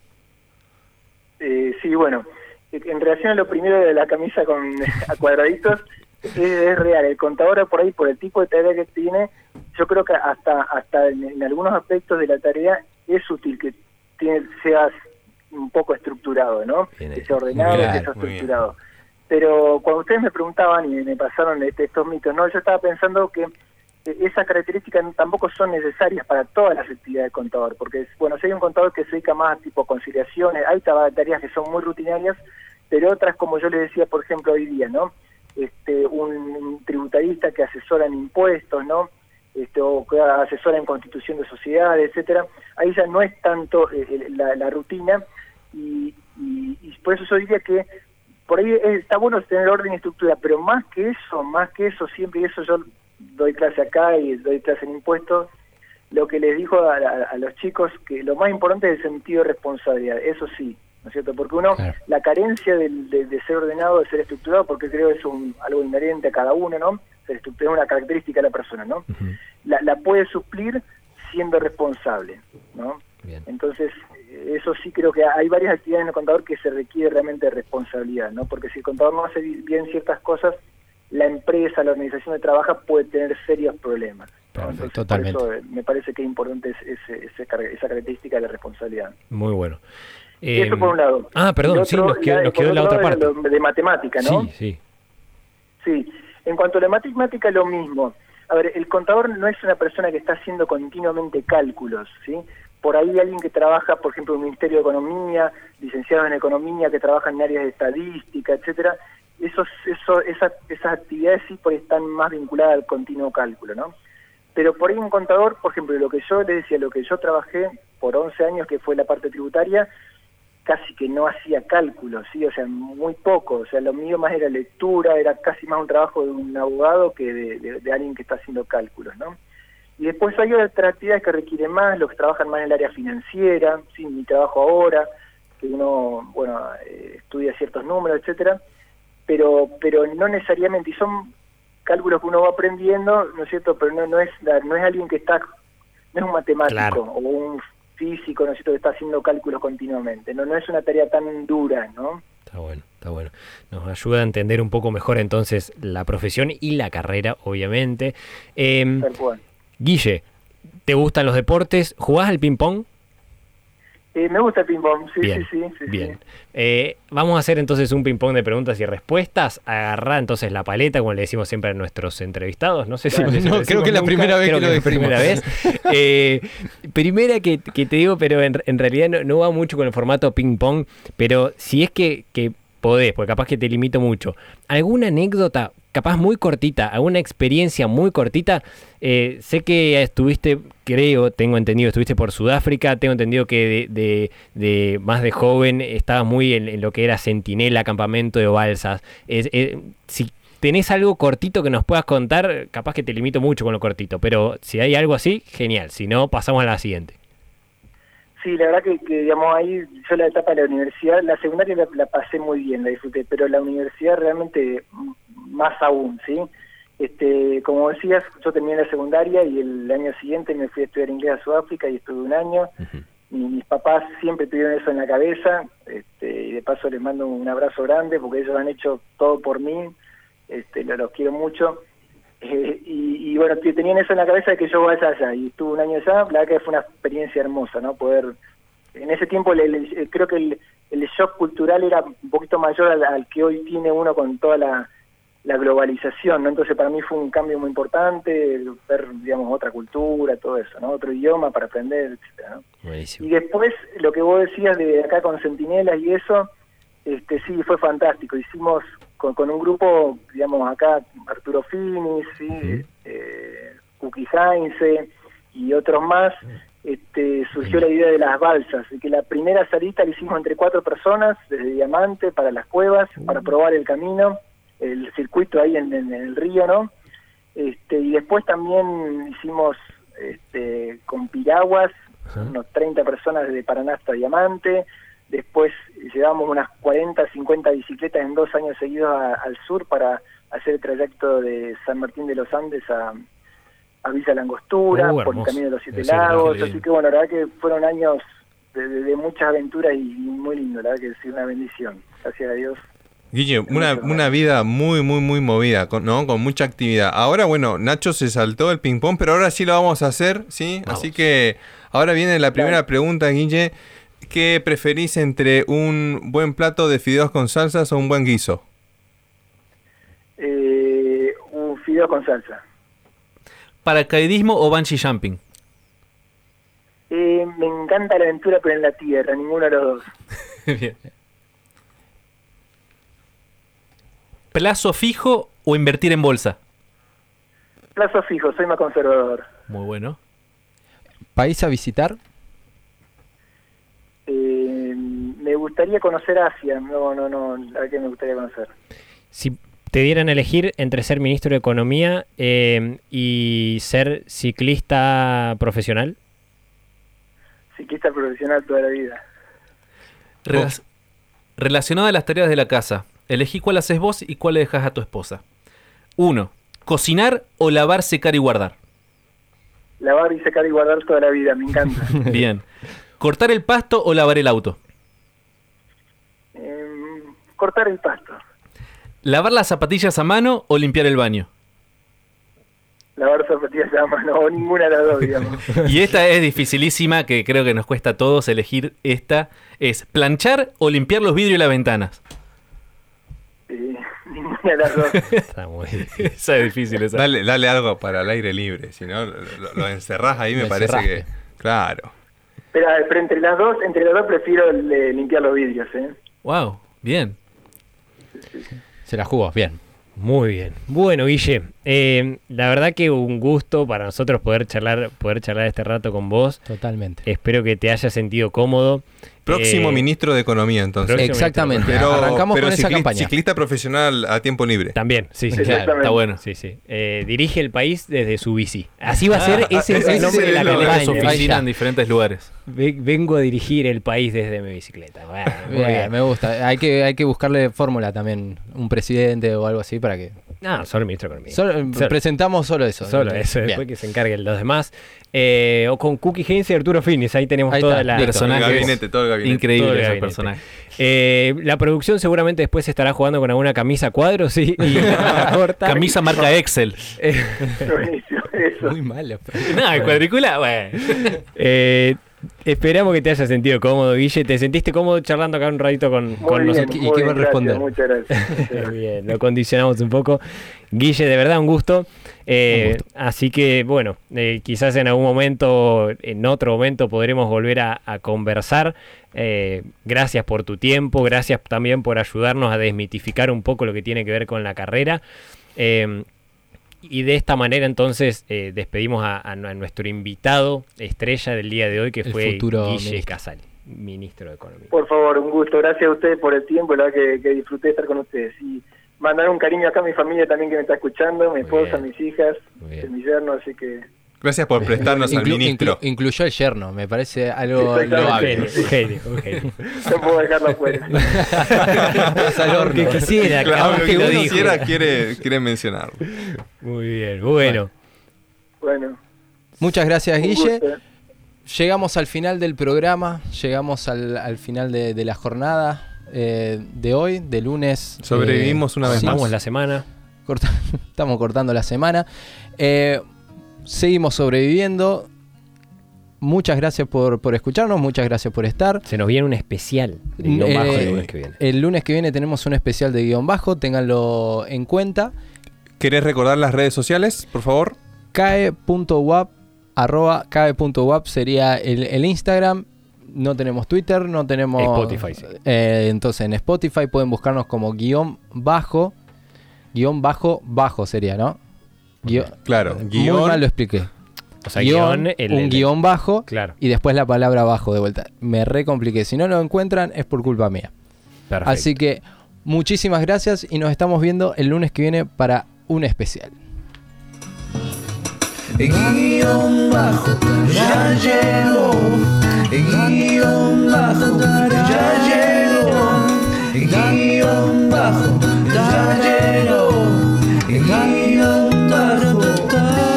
Eh, sí, bueno, en relación a lo primero de la camisa con a cuadraditos, es, es real. El contador por ahí, por el tipo de tarea que tiene, yo creo que hasta hasta en, en algunos aspectos de la tarea es útil que tiene, seas un poco estructurado, ¿no? Bien. Que sea ordenado, que sea estructurado. Pero cuando ustedes me preguntaban y me pasaron este- estos mitos, no, yo estaba pensando que eh, esas características tampoco son necesarias para todas las actividades del contador, porque bueno, si hay un contador que se dedica más a tipo conciliaciones, hay tareas que son muy rutinarias, pero otras como yo le decía, por ejemplo, hoy día, ¿no? Este, un, tributarista que asesora en impuestos, ¿no? Este, o que asesora en constitución de sociedades, etcétera, ahí ya no es tanto eh, la, rutina y, y- por eso yo diría que por ahí está bueno tener orden y estructura, pero más que eso, más que eso, siempre, y eso yo doy clase acá y doy clase en impuestos, lo que les dijo a, a- a los chicos, que lo más importante es el sentido de responsabilidad, eso sí, ¿no es cierto? Porque uno, Claro. la carencia del- de, de ser ordenado, de ser estructurado, porque creo que es un, algo inherente a cada uno, ¿no? Ser estructurado es una característica de la persona, ¿no? la, la puede suplir siendo responsable, ¿no? Bien. Entonces, eso sí creo que hay varias actividades en el contador que se requiere realmente de responsabilidad, ¿no? Porque si el contador no hace bi- bien ciertas cosas, la empresa, la organización de trabajo puede tener serios problemas. Entonces, totalmente. Por eso eh, me parece que es importante ese- esa característica de la responsabilidad. muy bueno Y eso Eh, por un lado. ah perdón sí nos quedó, nos quedó la otra parte de matemática, ¿no? sí sí Sí, en cuanto a la matemática, lo mismo. A ver, el contador no es una persona que está haciendo continuamente cálculos, ¿sí? Por ahí alguien que trabaja, por ejemplo, en el Ministerio de Economía, licenciado en Economía, que trabaja en áreas de estadística, etcétera, esos, eso, esas, esas actividades sí por ahí están más vinculadas al continuo cálculo, ¿no? Pero por ahí un contador, por ejemplo, lo que yo le decía, lo que yo trabajé por 11 años, que fue la parte tributaria, casi que no hacía cálculos, ¿sí? O sea, muy poco. O sea, lo mío más era lectura, era casi más un trabajo de un abogado que de, de- de alguien que está haciendo cálculos, ¿no? Y después hay otras actividades que requieren más, los que trabajan más en el área financiera, ¿sí? Mi trabajo ahora, que uno, bueno, eh, estudia ciertos números, etcétera, pero pero no necesariamente, y son cálculos que uno va aprendiendo, ¿no es cierto? Pero no, no es no es alguien que está, no es un matemático Claro. o un físico, ¿no es cierto?, que está haciendo cálculos continuamente, no no es una tarea tan dura, ¿no? Está bueno, está bueno. Nos ayuda a entender un poco mejor entonces la profesión y la carrera, obviamente. Cual. Guille, ¿te gustan los deportes? ¿Jugás al ping-pong? Eh, me gusta el ping-pong, sí, sí, sí, sí, bien. sí. Eh, vamos a hacer entonces un ping-pong de preguntas y respuestas. Agarrá entonces la paleta, como le decimos siempre a nuestros entrevistados. No sé si No, creo que es la primera vez creo que lo es la primera vez. decimos. Eh, primera que, que te digo, pero en, en realidad no, no va mucho con el formato ping-pong, pero si es que, que podés, porque capaz que te limito mucho, ¿alguna anécdota, capaz muy cortita, alguna experiencia muy cortita? Eh, sé que estuviste, creo, tengo entendido, estuviste por Sudáfrica, tengo entendido que de, de- de más de joven estabas muy en, lo que era Centinela, campamento de balsas. Eh, si tenés algo cortito que nos puedas contar, capaz que te limito mucho con lo cortito, pero si hay algo así, genial, si no, pasamos a la siguiente. Sí, la verdad que, que, digamos, ahí yo la etapa de la universidad, la secundaria la, pasé muy bien, la disfruté, pero la universidad realmente más aún, ¿sí? Este, como decías, yo terminé la secundaria y el año siguiente me fui a estudiar inglés a Sudáfrica y estuve un año. Mi- mis papás siempre tuvieron eso en la cabeza este, y de paso les mando un abrazo grande porque ellos han hecho todo por mí, este, lo- los quiero mucho. Eh, y, y bueno, tenían eso en la cabeza de que yo vaya allá y estuve un año allá, la verdad que fue una experiencia hermosa, ¿no? Poder, en ese tiempo le- le- creo que el, el shock cultural era un poquito mayor al, al que hoy tiene uno con toda la, la globalización, ¿no? Entonces para mí fue un cambio muy importante, ver, digamos, otra cultura, todo eso, ¿no? Otro idioma para aprender, etcétera, ¿no? Buenísimo. Y después, lo que vos decías de acá con Centinelas y eso, este sí, fue fantástico. Hicimos con, con un grupo, digamos, acá Arturo Finis, ¿sí? eh, Cookie Heinze y otros más, este, surgió la idea de las balsas, y que la primera salita la hicimos entre cuatro personas, desde Diamante, para las cuevas, para probar el camino, el circuito ahí en, en el río, ¿no? Este, y después también hicimos este, con piraguas, unos 30 personas desde Paraná hasta Diamante, después llevamos unas 40, 50 bicicletas en dos años seguidos a- al sur para hacer el trayecto de San Martín de los Andes a, a Villa Langostura, Uh, por el. Camino de los Siete Lagos, así que bueno, la verdad que fueron años de, de- de muchas aventuras y, y muy lindo, la verdad que sí, una bendición, gracias a Dios. Guille, una, una vida muy, muy, muy movida, con, ¿no? Con mucha actividad. Ahora, bueno, Nacho se saltó el ping-pong, pero ahora sí lo vamos a hacer, ¿sí? Vamos. Así que ahora viene la primera pregunta, Guille. ¿Qué preferís entre un buen plato de fideos con salsas o un buen guiso? Eh, un fideo con salsa. ¿Paracaidismo o bungee jumping? Eh, me encanta la aventura, pero en la tierra, ninguno de los dos. Bien. ¿Plazo fijo o invertir en bolsa? Plazo fijo, soy más conservador. Muy bueno. ¿País a visitar? Eh, me gustaría conocer Asia, no, no, no, verdad que me gustaría conocer. Si te dieran a elegir entre ser ministro de Economía eh, y ser ciclista profesional, Ciclista profesional toda la vida. Rela- Relacionado a las tareas de la casa, elegí cuál haces vos y cuál le dejas a tu esposa. 1. Cocinar o lavar, secar y guardar. Lavar y secar y guardar toda la vida, me encanta. Bien. ¿Cortar el pasto o lavar el auto? Eh, cortar el pasto, ¿Lavar las zapatillas a mano o limpiar el baño? lavar zapatillas a mano, o ninguna de las dos, digamos. Y esta es dificilísima, que creo que nos cuesta a todos elegir esta. Es planchar o limpiar los vidrios y las ventanas. Eh, ninguna de las dos. está muy difícil. esa es difícil, esa. Dale, dale algo para el aire libre, si no, lo, lo- lo encerrás ahí, me Lo parece encerraste. que... Claro. Pero, pero entre las dos, entre las dos prefiero limpiar los vidrios, ¿eh? Wow, bien. Se la jugó, bien. Muy bien. Bueno, Guille, eh, la verdad que un gusto para nosotros poder charlar, poder charlar este rato con vos. Totalmente. Espero que te hayas sentido cómodo. Próximo Eh, ministro de Economía, entonces. Exactamente. Pero, Arrancamos pero con esa cicli- campaña. ciclista profesional a tiempo libre. También, sí, sí. Claro. Está bueno. Sí, sí. Eh, dirige el país desde su bici. Así va a ser, Ah, ese es ese el nombre de la nombre. su campaña. oficina en diferentes lugares. Ve- Vengo a dirigir el país desde mi bicicleta. Bueno, muy Bien, bien. me gusta. Hay que, hay que buscarle fórmula también. Un presidente o algo así para que. No, solo el ministro de Economía. Solo- Solo- presentamos solo eso. Solo Bien. eso, después que se encarguen los demás. Eh, o con Cookie Heinz y Arturo Finis, ahí tenemos Ahí toda está, la... Todo el gabinete, todo el gabinete. Increíble ese gabinete. personaje. Eh, la producción seguramente después estará jugando con alguna camisa cuadros y, y la corta. Camisa marca Excel. Buenísimo, eso. Muy malo. No, el cuadrícula, bueno. eh, esperamos que te hayas sentido cómodo, Guille. ¿Te sentiste cómodo charlando acá un ratito con, Muy con bien, nosotros? ¿Y qué va a responder? gracias, Muchas gracias. Bien, lo condicionamos un poco. Guille, de verdad, un gusto. Eh, así que bueno, eh, quizás en algún momento, en otro momento podremos volver a, a conversar. Eh, gracias por tu tiempo, gracias también por ayudarnos a desmitificar un poco lo que tiene que ver con la carrera. Eh, y de esta manera entonces eh, despedimos a, a nu- a nuestro invitado estrella del día de hoy, que El fue futuro Guille ministro. Casali, ministro de Economía. Por favor, un gusto. Gracias a ustedes por el tiempo, la verdad que, que disfruté de estar con ustedes. Y mandar un cariño acá a mi familia también que me está escuchando, mi esposa, mis hijas, mi yerno, así que Gracias por prestarnos al Inclu- ministro. inclu- incluyó el yerno, me parece algo loable. genio, un genio, un genio. no puedo dejarlo afuera. Es al. Porque quisiera, Claro, que que lo uno dijo. quiera quiere, quiere mencionarlo. Muy bien, bueno. Bueno, Muchas gracias, un Guille. gusto. Llegamos al final del programa, llegamos al, al final de, de la jornada eh, de hoy, de lunes. Sobrevivimos una vez sí, más. La semana. corta- estamos cortando la semana. Eh, seguimos sobreviviendo. Muchas gracias por, por escucharnos, muchas gracias por estar. Se nos viene un especial de guion bajo Eh, el lunes que viene. El lunes que viene tenemos un especial de guion bajo, ténganlo en cuenta. ¿Querés recordar las redes sociales, por favor? cae.wap arroba cae.wap sería el, el Instagram. No tenemos Twitter, no tenemos... Spotify, sí. Eh, entonces en Spotify pueden buscarnos como guion bajo. Guión bajo bajo sería, ¿no? Guión- Claro, Muy guion. mal lo expliqué. O sea, guion, guion, el- un el- guion bajo Claro, y después la palabra bajo de vuelta. Me recompliqué. Si no lo encuentran es por culpa mía. perfecto. Así que muchísimas gracias y nos estamos viendo el lunes que viene para un especial. guión bajo, ya llegó, guión bajo, ya llegó, guión bajo, ya llegó, guión bajo.